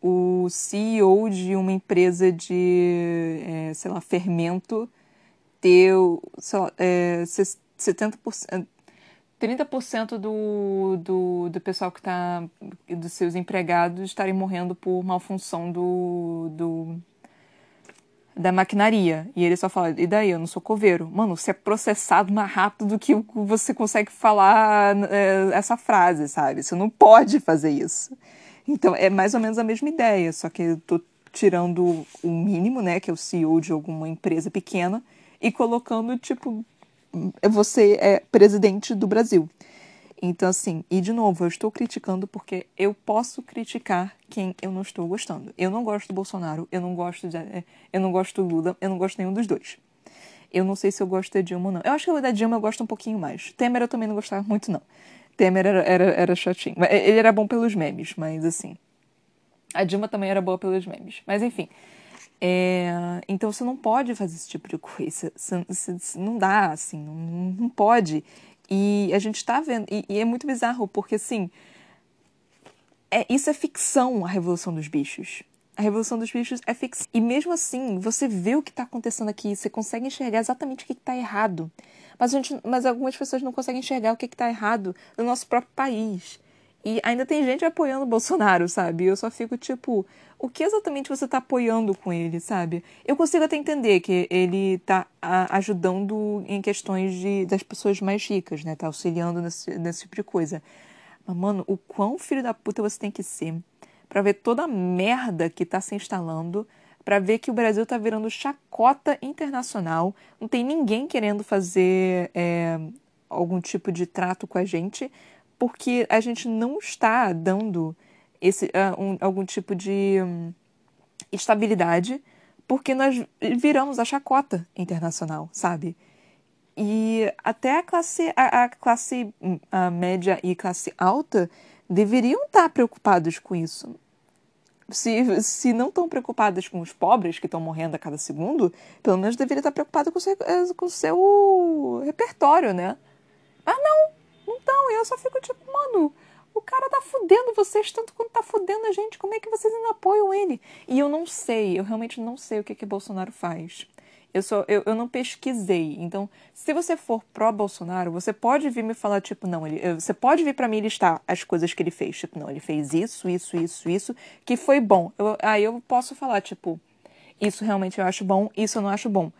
o CEO de uma empresa de, é, sei lá, fermento ter, sei lá, é, 70%, 30% do, do, do pessoal que está, dos seus empregados estarem morrendo por malfunção do, do, da maquinaria. E ele só fala, e daí, eu não sou coveiro. Mano, você é processado mais rápido do que você consegue falar é, essa frase, sabe? Você não pode fazer isso. Então, é mais ou menos a mesma ideia, só que eu tô tirando o mínimo, né, que é o CEO de alguma empresa pequena, e colocando, tipo, você é presidente do Brasil. Então, assim, e de novo, eu estou criticando porque eu posso criticar quem eu não estou gostando. Eu não gosto do Bolsonaro, eu não gosto de, é, eu não gosto do Lula, eu não gosto nenhum dos dois. Eu não sei se eu gosto da Dilma ou não. Eu acho que da Dilma eu gosto um pouquinho mais. Temer eu também não gostava muito, não. Temer era, era, era chatinho. Ele era bom pelos memes, mas assim. A Dilma também era boa pelos memes. Mas enfim. É, então você não pode fazer esse tipo de coisa. Não dá, assim, não, não pode. E a gente está vendo, e, e, é muito bizarro, porque assim, é, isso é ficção, a Revolução dos Bichos. A Revolução dos Bichos é ficção. E mesmo assim, você vê o que está acontecendo aqui, você consegue enxergar exatamente o que está errado. Mas, a gente, mas algumas pessoas não conseguem enxergar o que está errado no nosso próprio país. E ainda tem gente apoiando o Bolsonaro, sabe? Eu só fico tipo, o que exatamente você está apoiando com ele, sabe? Eu consigo até entender que ele está ajudando em questões de, das pessoas mais ricas, né? Tá auxiliando nesse, nesse tipo de coisa. Mas, mano, o quão filho da puta você tem que ser para ver toda a merda que tá se instalando, para ver que o Brasil tá virando chacota internacional, não tem ninguém querendo fazer é, algum tipo de trato com a gente porque a gente não está dando esse, uh, um, algum tipo de um, estabilidade, porque nós viramos a chacota internacional, sabe? E até a classe, a, a classe a média e classe alta deveriam estar preocupados com isso. Se, se não estão preocupadas com os pobres que estão morrendo a cada segundo, pelo menos deveria estar preocupado com o seu, com o seu repertório, né? Ah, não! Então, eu só fico tipo, mano, o cara tá fudendo vocês tanto quanto tá fudendo a gente. Como é que vocês ainda apoiam ele? E eu não sei, eu realmente não sei o que que Bolsonaro faz. Eu, só, eu, eu não pesquisei. Então, se você for pró-Bolsonaro, você pode vir me falar, tipo, não, ele, você pode vir para mim listar as coisas que ele fez. Tipo, não, ele fez isso, isso, isso, isso, que foi bom. Eu, aí eu posso falar, tipo, isso realmente eu acho bom, isso eu não acho bom.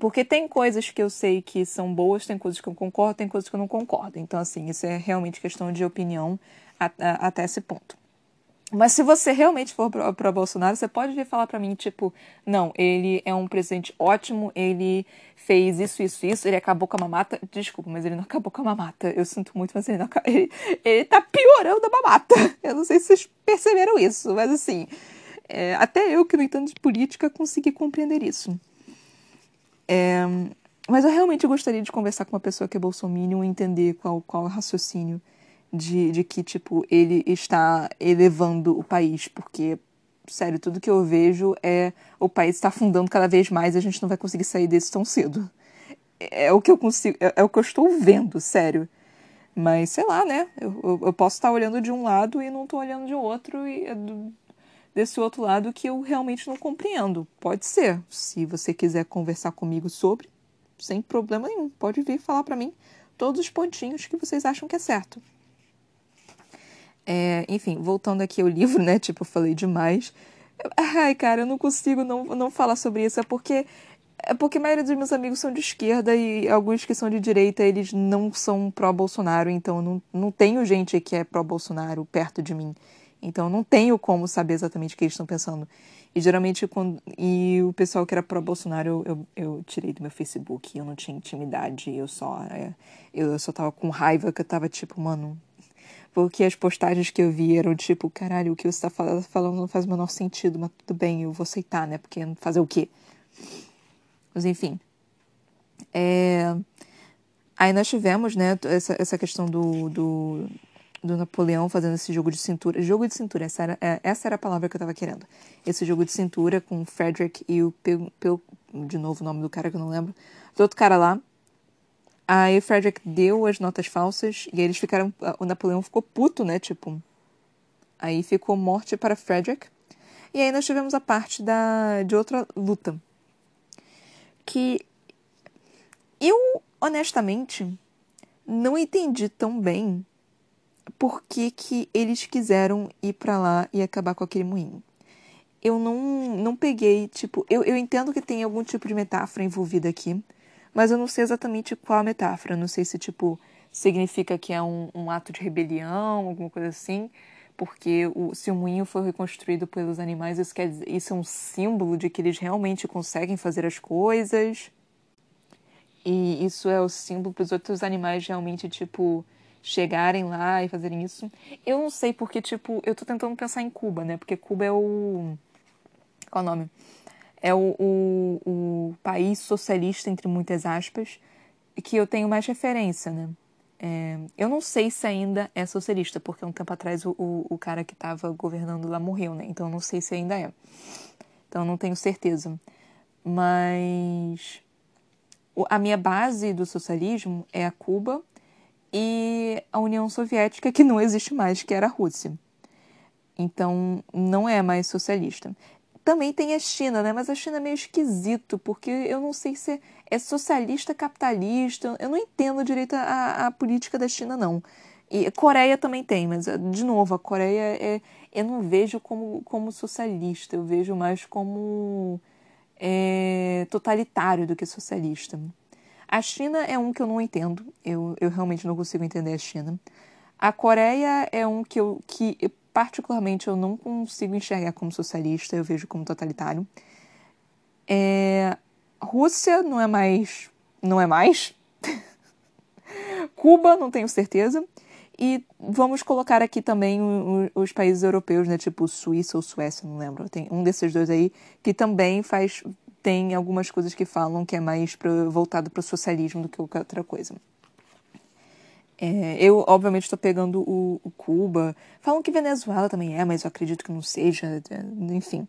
Porque tem coisas que eu sei que são boas, tem coisas que eu concordo, tem coisas que eu não concordo. Então, assim, isso é realmente questão de opinião até esse ponto. Mas se você realmente for para Bolsonaro, você pode vir falar para mim, tipo, não, ele é um presidente ótimo, ele fez isso, isso, isso, ele acabou com a mamata. Desculpa, mas ele não acabou com a mamata. Eu sinto muito, mas ele não ele, ele tá piorando a mamata. Eu não sei se vocês perceberam isso, mas assim, é, até eu que não entendo de política consegui compreender isso. É, mas eu realmente gostaria de conversar com uma pessoa que é bolsominion e entender qual, qual é o raciocínio de, de que, tipo, ele está elevando o país, porque, sério, tudo que eu vejo é o país está afundando cada vez mais e a gente não vai conseguir sair desse tão cedo. É, é o que eu consigo, é, é o que eu estou vendo, sério. Mas, sei lá, né? Eu, eu, eu posso estar olhando de um lado e não estou olhando de outro, e é desse outro lado que eu realmente não compreendo. Pode ser. Se você quiser conversar comigo sobre, sem problema nenhum, pode vir falar para mim todos os pontinhos que vocês acham que é certo. É, enfim, voltando aqui ao livro, né? Tipo, eu falei demais. Ai, cara, eu não consigo não, não falar sobre isso. É porque. É porque a maioria dos meus amigos são de esquerda e alguns que são de direita, eles não são pró-Bolsonaro, então não, não tenho gente que é pró-Bolsonaro perto de mim. Então não tenho como saber exatamente o que eles estão pensando. E geralmente, quando, e o pessoal que era pró-Bolsonaro, eu, eu, eu, tirei do meu Facebook, eu não tinha intimidade, eu só, é, eu só tava com raiva, que eu tava tipo, mano. Porque as postagens que eu vi eram tipo, caralho, o que você tá falando não faz o menor sentido, mas tudo bem, eu vou aceitar, né? Porque fazer o quê? Mas enfim. É... Aí nós tivemos, né, essa, essa questão do, do, do Napoleão fazendo esse jogo de cintura. Jogo de cintura, essa era, é, essa era a palavra que eu tava querendo. Esse jogo de cintura com o Frederick e o Pel, Pel, de novo o nome do cara que eu não lembro. Do outro cara lá. Aí o Frederick deu as notas falsas e eles ficaram. O Napoleão ficou puto, né? Tipo. Aí ficou morte para Frederick. E aí nós tivemos a parte da, de outra luta. Que eu, honestamente, não entendi tão bem por que, que eles quiseram ir para lá e acabar com aquele moinho. Eu não, não peguei, tipo, eu, eu entendo que tem algum tipo de metáfora envolvida aqui, mas eu não sei exatamente qual a metáfora. não sei se, tipo, significa que é um, um ato de rebelião, alguma coisa assim, porque o, se o moinho foi reconstruído pelos animais, isso, quer dizer, isso é um símbolo de que eles realmente conseguem fazer as coisas. E isso é o símbolo para os outros animais realmente, tipo, chegarem lá e fazerem isso. Eu não sei porque, tipo, eu tô tentando pensar em Cuba, né? Porque Cuba é o. Qual é o nome? É o, o, o país socialista, entre muitas aspas, que eu tenho mais referência, né? É, eu não sei se ainda é socialista, porque um tempo atrás o, o, o cara que estava governando lá morreu, né? Então eu não sei se ainda é. Então eu não tenho certeza. Mas a minha base do socialismo é a Cuba e a União Soviética, que não existe mais, que era a Rússia. Então, não é mais socialista. Também tem a China, né? Mas a China é meio esquisito, porque eu não sei se é socialista, capitalista. Eu não entendo direito a, a política da China, não. E a Coreia também tem, mas, de novo, a Coreia é, eu não vejo como, como socialista, eu vejo mais como é, totalitário do que socialista. A China é um que eu não entendo. Eu, eu realmente não consigo entender a China. A Coreia é um que eu que particularmente eu não consigo enxergar como socialista, eu vejo como totalitário. É, Rússia não é mais. Não é mais. Cuba, não tenho certeza. E vamos colocar aqui também os países europeus, né? Tipo Suíça ou Suécia, não lembro. Tem um desses dois aí que também faz, tem algumas coisas que falam que é mais pro, voltado para o socialismo do que qualquer outra coisa. É, eu, obviamente, estou pegando o, o, Cuba. Falam que Venezuela também é, mas eu acredito que não seja. Enfim.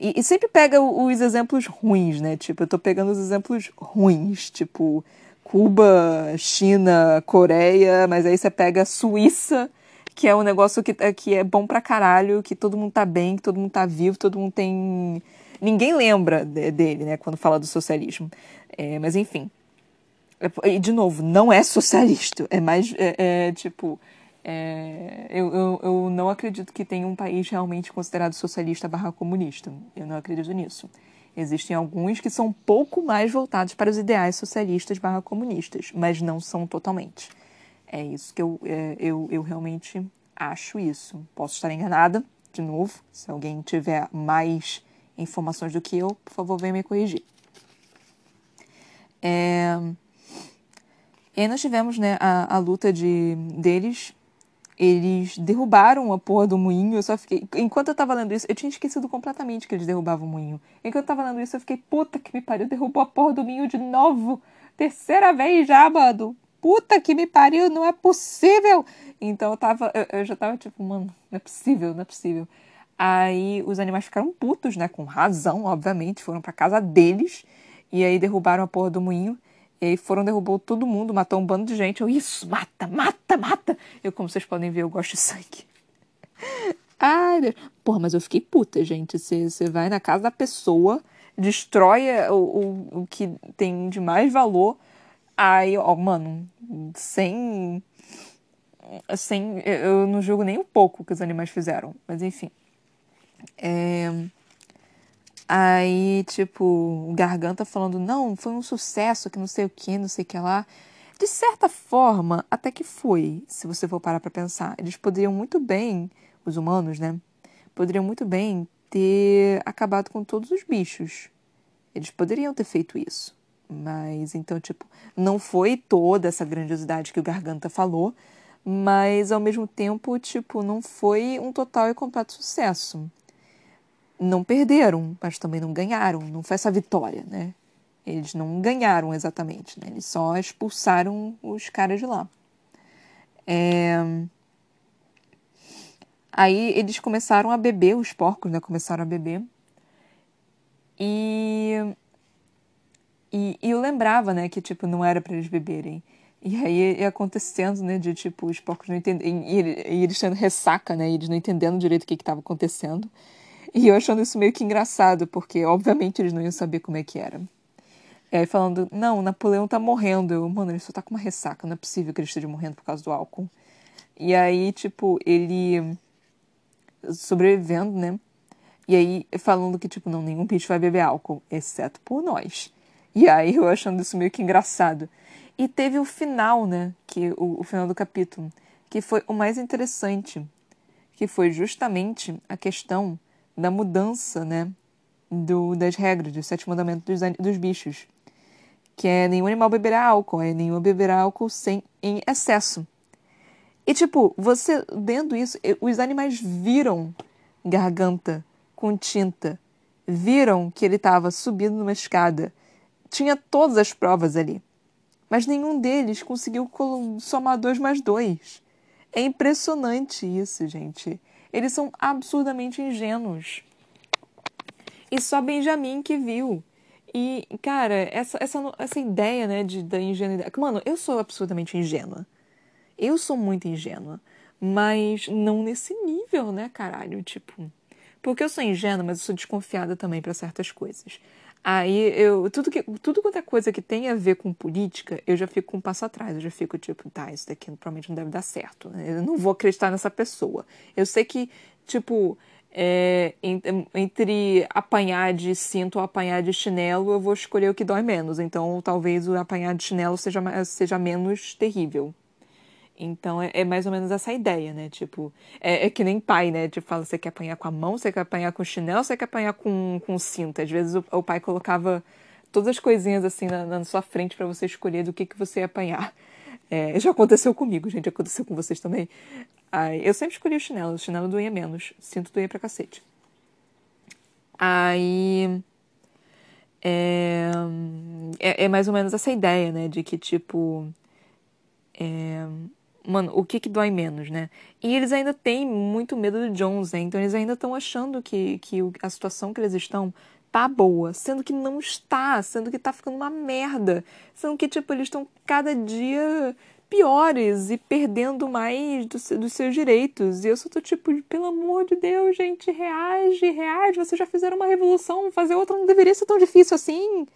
E, e sempre pega os exemplos ruins, né? Tipo, eu estou pegando os exemplos ruins. Tipo, Cuba, China, Coreia, mas aí você pega Suíça, que é um negócio que, que é bom pra caralho, que todo mundo tá bem, que todo mundo tá vivo, todo mundo tem ninguém lembra dele, né, quando fala do socialismo. É, mas enfim. É, e, de novo, não é socialista. É mais, é, é tipo... É, eu, eu, eu não acredito que tenha um país realmente considerado socialista barra comunista. Eu não acredito nisso. Existem alguns que são um pouco mais voltados para os ideais socialistas barra comunistas, mas não são totalmente. É isso que eu, é, eu, eu realmente acho isso. Posso estar enganada, de novo, se alguém tiver mais informações do que eu, por favor, venha me corrigir. É... E aí nós tivemos né, a, a luta de, deles. Eles derrubaram a porra do moinho. Eu só fiquei. Enquanto eu tava lendo isso, eu tinha esquecido completamente que eles derrubavam o moinho. Enquanto eu tava lendo isso, eu fiquei, puta que me pariu, derrubou a porra do moinho de novo. Terceira vez já, mano. Puta que me pariu, não é possível. Então eu tava. Eu, eu já tava tipo, mano, não é possível, não é possível. Aí os animais ficaram putos, né? Com razão, obviamente. Foram pra casa deles. E aí derrubaram a porra do moinho. E aí foram, derrubou todo mundo, matou um bando de gente. Eu, isso, mata, mata, mata. Eu, como vocês podem ver, eu gosto de sangue. Ai, Deus. Porra, mas eu fiquei puta, gente. Você vai na casa da pessoa, destrói o, o, o que tem de mais valor. Aí, ó, mano, sem. Sem. Eu não julgo nem um pouco o que os animais fizeram. Mas enfim. É... Aí, tipo, o Garganta falando, não, foi um sucesso, que não sei o que, não sei o que lá. De certa forma, até que foi, se você for parar pra pensar. Eles poderiam muito bem, os humanos, né? Poderiam muito bem ter acabado com todos os bichos. Eles poderiam ter feito isso. Mas então, tipo, não foi toda essa grandiosidade que o Garganta falou, mas ao mesmo tempo, tipo, não foi um total e completo sucesso. Não perderam, mas também não ganharam. Não foi essa vitória, né? Eles não ganharam exatamente, né? Eles só expulsaram os caras de lá. É... Aí eles começaram a beber, os porcos, né? Começaram a beber. E, e, e eu lembrava, né, que, tipo, não era para eles beberem. E aí acontecendo, né, de, tipo, os porcos não entendendo, e, e, eles tendo ressaca, né, e eles não entendendo direito o que estava acontecendo. E eu achando isso meio que engraçado, porque, obviamente, eles não iam saber como é que era. E aí falando, não, Napoleão tá morrendo. Eu, mano, ele só tá com uma ressaca, não é possível que ele esteja morrendo por causa do álcool. E aí, tipo, ele sobrevivendo, né? E aí falando que, tipo, não, nenhum bicho vai beber álcool, exceto por nós. E aí eu achando isso meio que engraçado. E teve o final, né? Que, o, o final do capítulo, que foi o mais interessante, que foi justamente a questão da mudança, né? Do, das regras, dos sete mandamentos dos, dos bichos. Que é nenhum animal beberá álcool, é nenhum beberá álcool sem, em excesso. E, tipo, você, vendo isso, os animais viram garganta com tinta, viram que ele estava subindo numa escada. Tinha todas as provas ali. Mas nenhum deles conseguiu somar dois mais dois. É impressionante isso, gente. Eles são absurdamente ingênuos. E só Benjamin que viu. E, cara, essa, essa, essa ideia, né, de, da ingenuidade. Mano, eu sou absurdamente ingênua. Eu sou muito ingênua. Mas não nesse nível, né, caralho? Tipo. Porque eu sou ingênua, mas eu sou desconfiada também para certas coisas. Aí eu. Tudo, que, tudo quanto é coisa que tem a ver com política, eu já fico um passo atrás. Eu já fico tipo, tá, isso daqui provavelmente não deve dar certo. Eu não vou acreditar nessa pessoa. Eu sei que, tipo. É, entre apanhar de cinto ou apanhar de chinelo, eu vou escolher o que dói menos. Então, talvez o apanhar de chinelo seja, seja menos terrível. Então é, é, mais ou menos essa ideia, né? Tipo, é, é, que nem pai, né? Tipo, fala, você quer apanhar com a mão, você quer apanhar com chinelo, você quer apanhar com, com cinta. Às vezes o, o pai colocava todas as coisinhas assim na, na sua frente para você escolher do que, que você ia apanhar. É, já aconteceu comigo, gente, aconteceu com vocês também. Aí, eu sempre escolhi o chinelo, o chinelo doía menos, cinto doía pra cacete. Aí. É, é, é mais ou menos essa ideia, né? De que, tipo. É, mano, o que que dói menos, né? E eles ainda têm muito medo do Jones, né? Então eles ainda estão achando que, que a situação que eles estão tá boa, sendo que não está, sendo que tá ficando uma merda, sendo que, tipo, eles estão cada dia piores e perdendo mais do, dos seus direitos. E eu só tô tipo, pelo amor de Deus, gente, reage, reage, vocês já fizeram uma revolução, fazer outra não deveria ser tão difícil assim.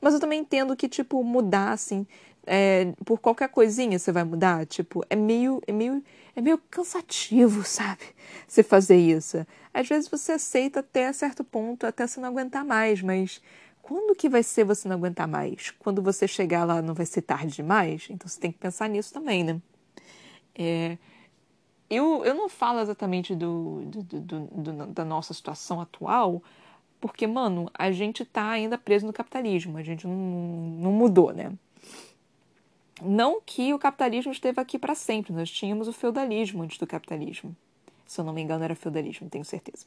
Mas eu também entendo que, tipo, mudar, assim, é, por qualquer coisinha você vai mudar, tipo, é meio, é meio, é meio cansativo, sabe? Você fazer isso. Às vezes você aceita até certo ponto, até você não aguentar mais, mas quando que vai ser você não aguentar mais? Quando você chegar lá não vai ser tarde demais? Então você tem que pensar nisso também, né? É, eu, eu não falo exatamente do, do, do, do, da nossa situação atual, porque, mano, a gente tá ainda preso no capitalismo, a gente não, não mudou, né? Não que o capitalismo esteve aqui para sempre, nós tínhamos o feudalismo antes do capitalismo. Se eu não me engano, era feudalismo, tenho certeza.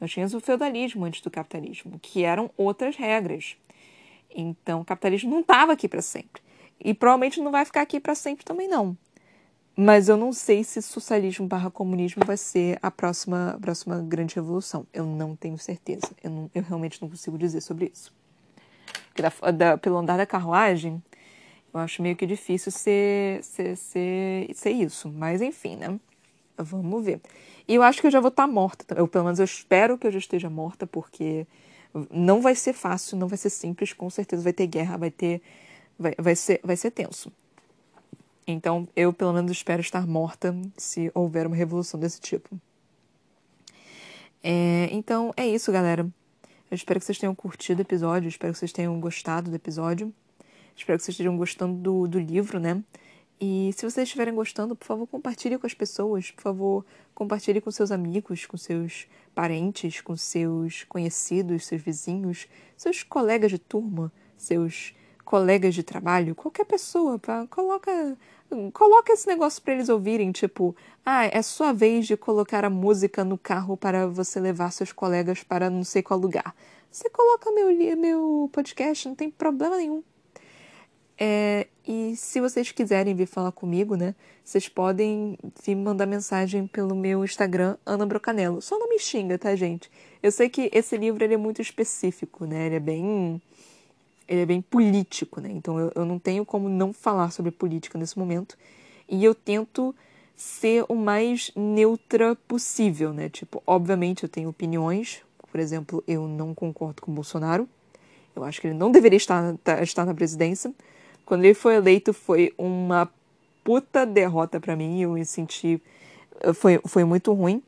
Nós tínhamos o feudalismo antes do capitalismo, que eram outras regras. Então, o capitalismo não estava aqui para sempre. E provavelmente não vai ficar aqui para sempre também, não. Mas eu não sei se socialismo barra comunismo vai ser a próxima, a próxima grande revolução. Eu não tenho certeza. Eu, não, eu realmente não consigo dizer sobre isso. Da, da, pelo andar da carruagem, eu acho meio que difícil ser, ser, ser, ser isso. Mas enfim, né? Vamos ver. E eu acho que eu já vou estar tá morta. Eu, pelo menos eu espero que eu já esteja morta, porque não vai ser fácil, não vai ser simples, com certeza vai ter guerra, vai ter. Vai, vai, ser, vai ser tenso. Então, eu pelo menos espero estar morta se houver uma revolução desse tipo. É, então é isso, galera. Eu espero que vocês tenham curtido o episódio, espero que vocês tenham gostado do episódio. Espero que vocês estejam gostando do, do livro, né? E se vocês estiverem gostando, por favor, compartilhe com as pessoas. Por favor, compartilhe com seus amigos, com seus parentes, com seus conhecidos, seus vizinhos, seus colegas de turma, seus colegas de trabalho, qualquer pessoa. Coloca, coloca esse negócio para eles ouvirem, tipo, ah, é sua vez de colocar a música no carro para você levar seus colegas para não sei qual lugar. Você coloca meu, meu podcast, não tem problema nenhum. É, e se vocês quiserem vir falar comigo, né? Vocês podem vir mandar mensagem pelo meu Instagram, Ana Brocanello. Só não me xinga, tá, gente? Eu sei que esse livro ele é muito específico, né? Ele é bem. Ele é bem político, né? Então eu, eu não tenho como não falar sobre política nesse momento. E eu tento ser o mais neutra possível, né? Tipo, obviamente eu tenho opiniões. Por exemplo, eu não concordo com o Bolsonaro. Eu acho que ele não deveria estar, tá, estar na presidência. Quando ele foi eleito, foi uma puta derrota para mim. Eu me senti. Foi, foi muito ruim.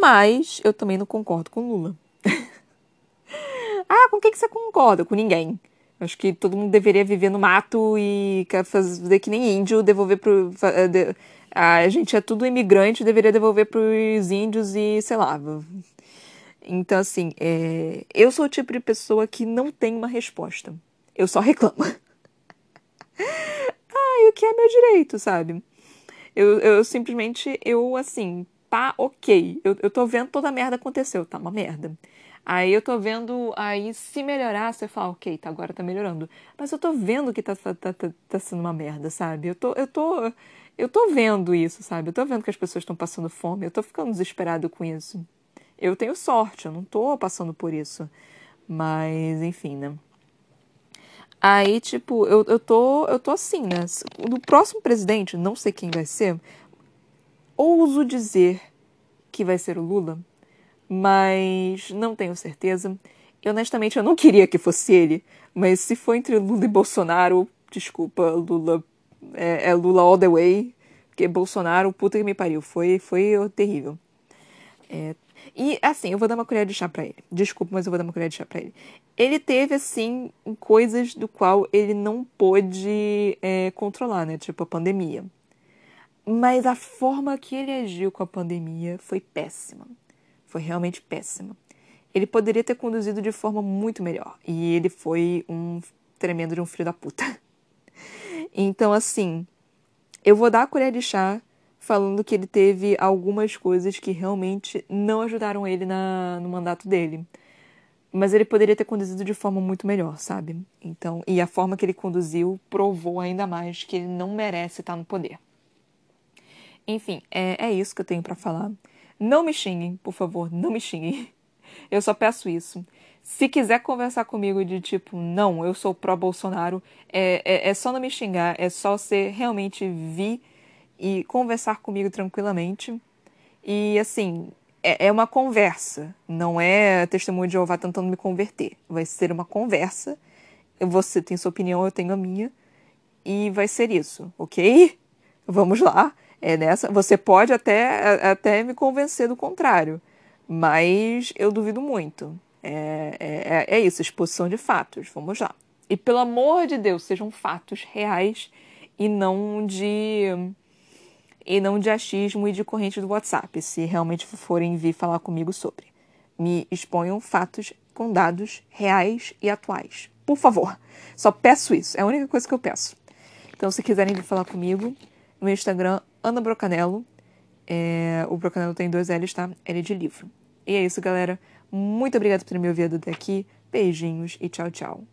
Mas eu também não concordo com Lula. ah, com quem que você concorda? Com ninguém. Acho que todo mundo deveria viver no mato e fazer que nem índio, devolver pro. A gente é tudo imigrante, deveria devolver pros índios e sei lá. Então, assim, é... eu sou o tipo de pessoa que não tem uma resposta. Eu só reclamo. e o que é meu direito, sabe? Eu, eu simplesmente, eu assim, tá ok. Eu, eu tô vendo toda a merda aconteceu, tá uma merda. Aí eu tô vendo, aí se melhorar, você fala, ok, tá, agora tá melhorando. Mas eu tô vendo que tá, tá, tá, tá, tá sendo uma merda, sabe? Eu tô, eu tô, eu tô vendo isso, sabe? Eu tô vendo que as pessoas estão passando fome, eu tô ficando desesperado com isso. Eu tenho sorte, eu não tô passando por isso. Mas, enfim, né? Aí, tipo, eu, eu, tô, eu tô assim, né? No próximo presidente, não sei quem vai ser, ouso dizer que vai ser o Lula, mas não tenho certeza. E, honestamente, eu não queria que fosse ele, mas se for entre Lula e Bolsonaro, desculpa, Lula é, é Lula all the way, porque Bolsonaro, puta que me pariu, foi, foi terrível. É, e assim, eu vou dar uma colher de chá para ele. Desculpa, mas eu vou dar uma colher de chá para ele. Ele teve, assim, coisas do qual ele não pôde é, controlar, né? Tipo a pandemia. Mas a forma que ele agiu com a pandemia foi péssima. Foi realmente péssima. Ele poderia ter conduzido de forma muito melhor. E ele foi um tremendo de um filho da puta. Então, assim, eu vou dar a colher de chá falando que ele teve algumas coisas que realmente não ajudaram ele na, no mandato dele. Mas ele poderia ter conduzido de forma muito melhor, sabe? Então, e a forma que ele conduziu provou ainda mais que ele não merece estar no poder. Enfim, é, é isso que eu tenho para falar. Não me xinguem, por favor, não me xinguem. Eu só peço isso. Se quiser conversar comigo de tipo, não, eu sou pró-Bolsonaro, é, é, é, só não me xingar, é só você realmente vir e conversar comigo tranquilamente. E assim, é, é uma conversa, não é testemunho de Jeová tentando me converter. Vai ser uma conversa. Você tem sua opinião, eu tenho a minha. E vai ser isso, ok? Vamos lá. É nessa. Você pode até, até me convencer do contrário, mas eu duvido muito. É, é, é isso, exposição de fatos. Vamos lá. E pelo amor de Deus, sejam fatos reais e não de e não de achismo e de corrente do WhatsApp, se realmente forem vir falar comigo sobre. Me exponham fatos com dados reais e atuais. Por favor. Só peço isso. É a única coisa que eu peço. Então, se quiserem vir falar comigo, no Instagram, Ana Brocanello. É, o Brocanello tem dois L's, tá? L de livro. E é isso, galera. Muito obrigada por ter me ouvido até aqui. Beijinhos e tchau, tchau.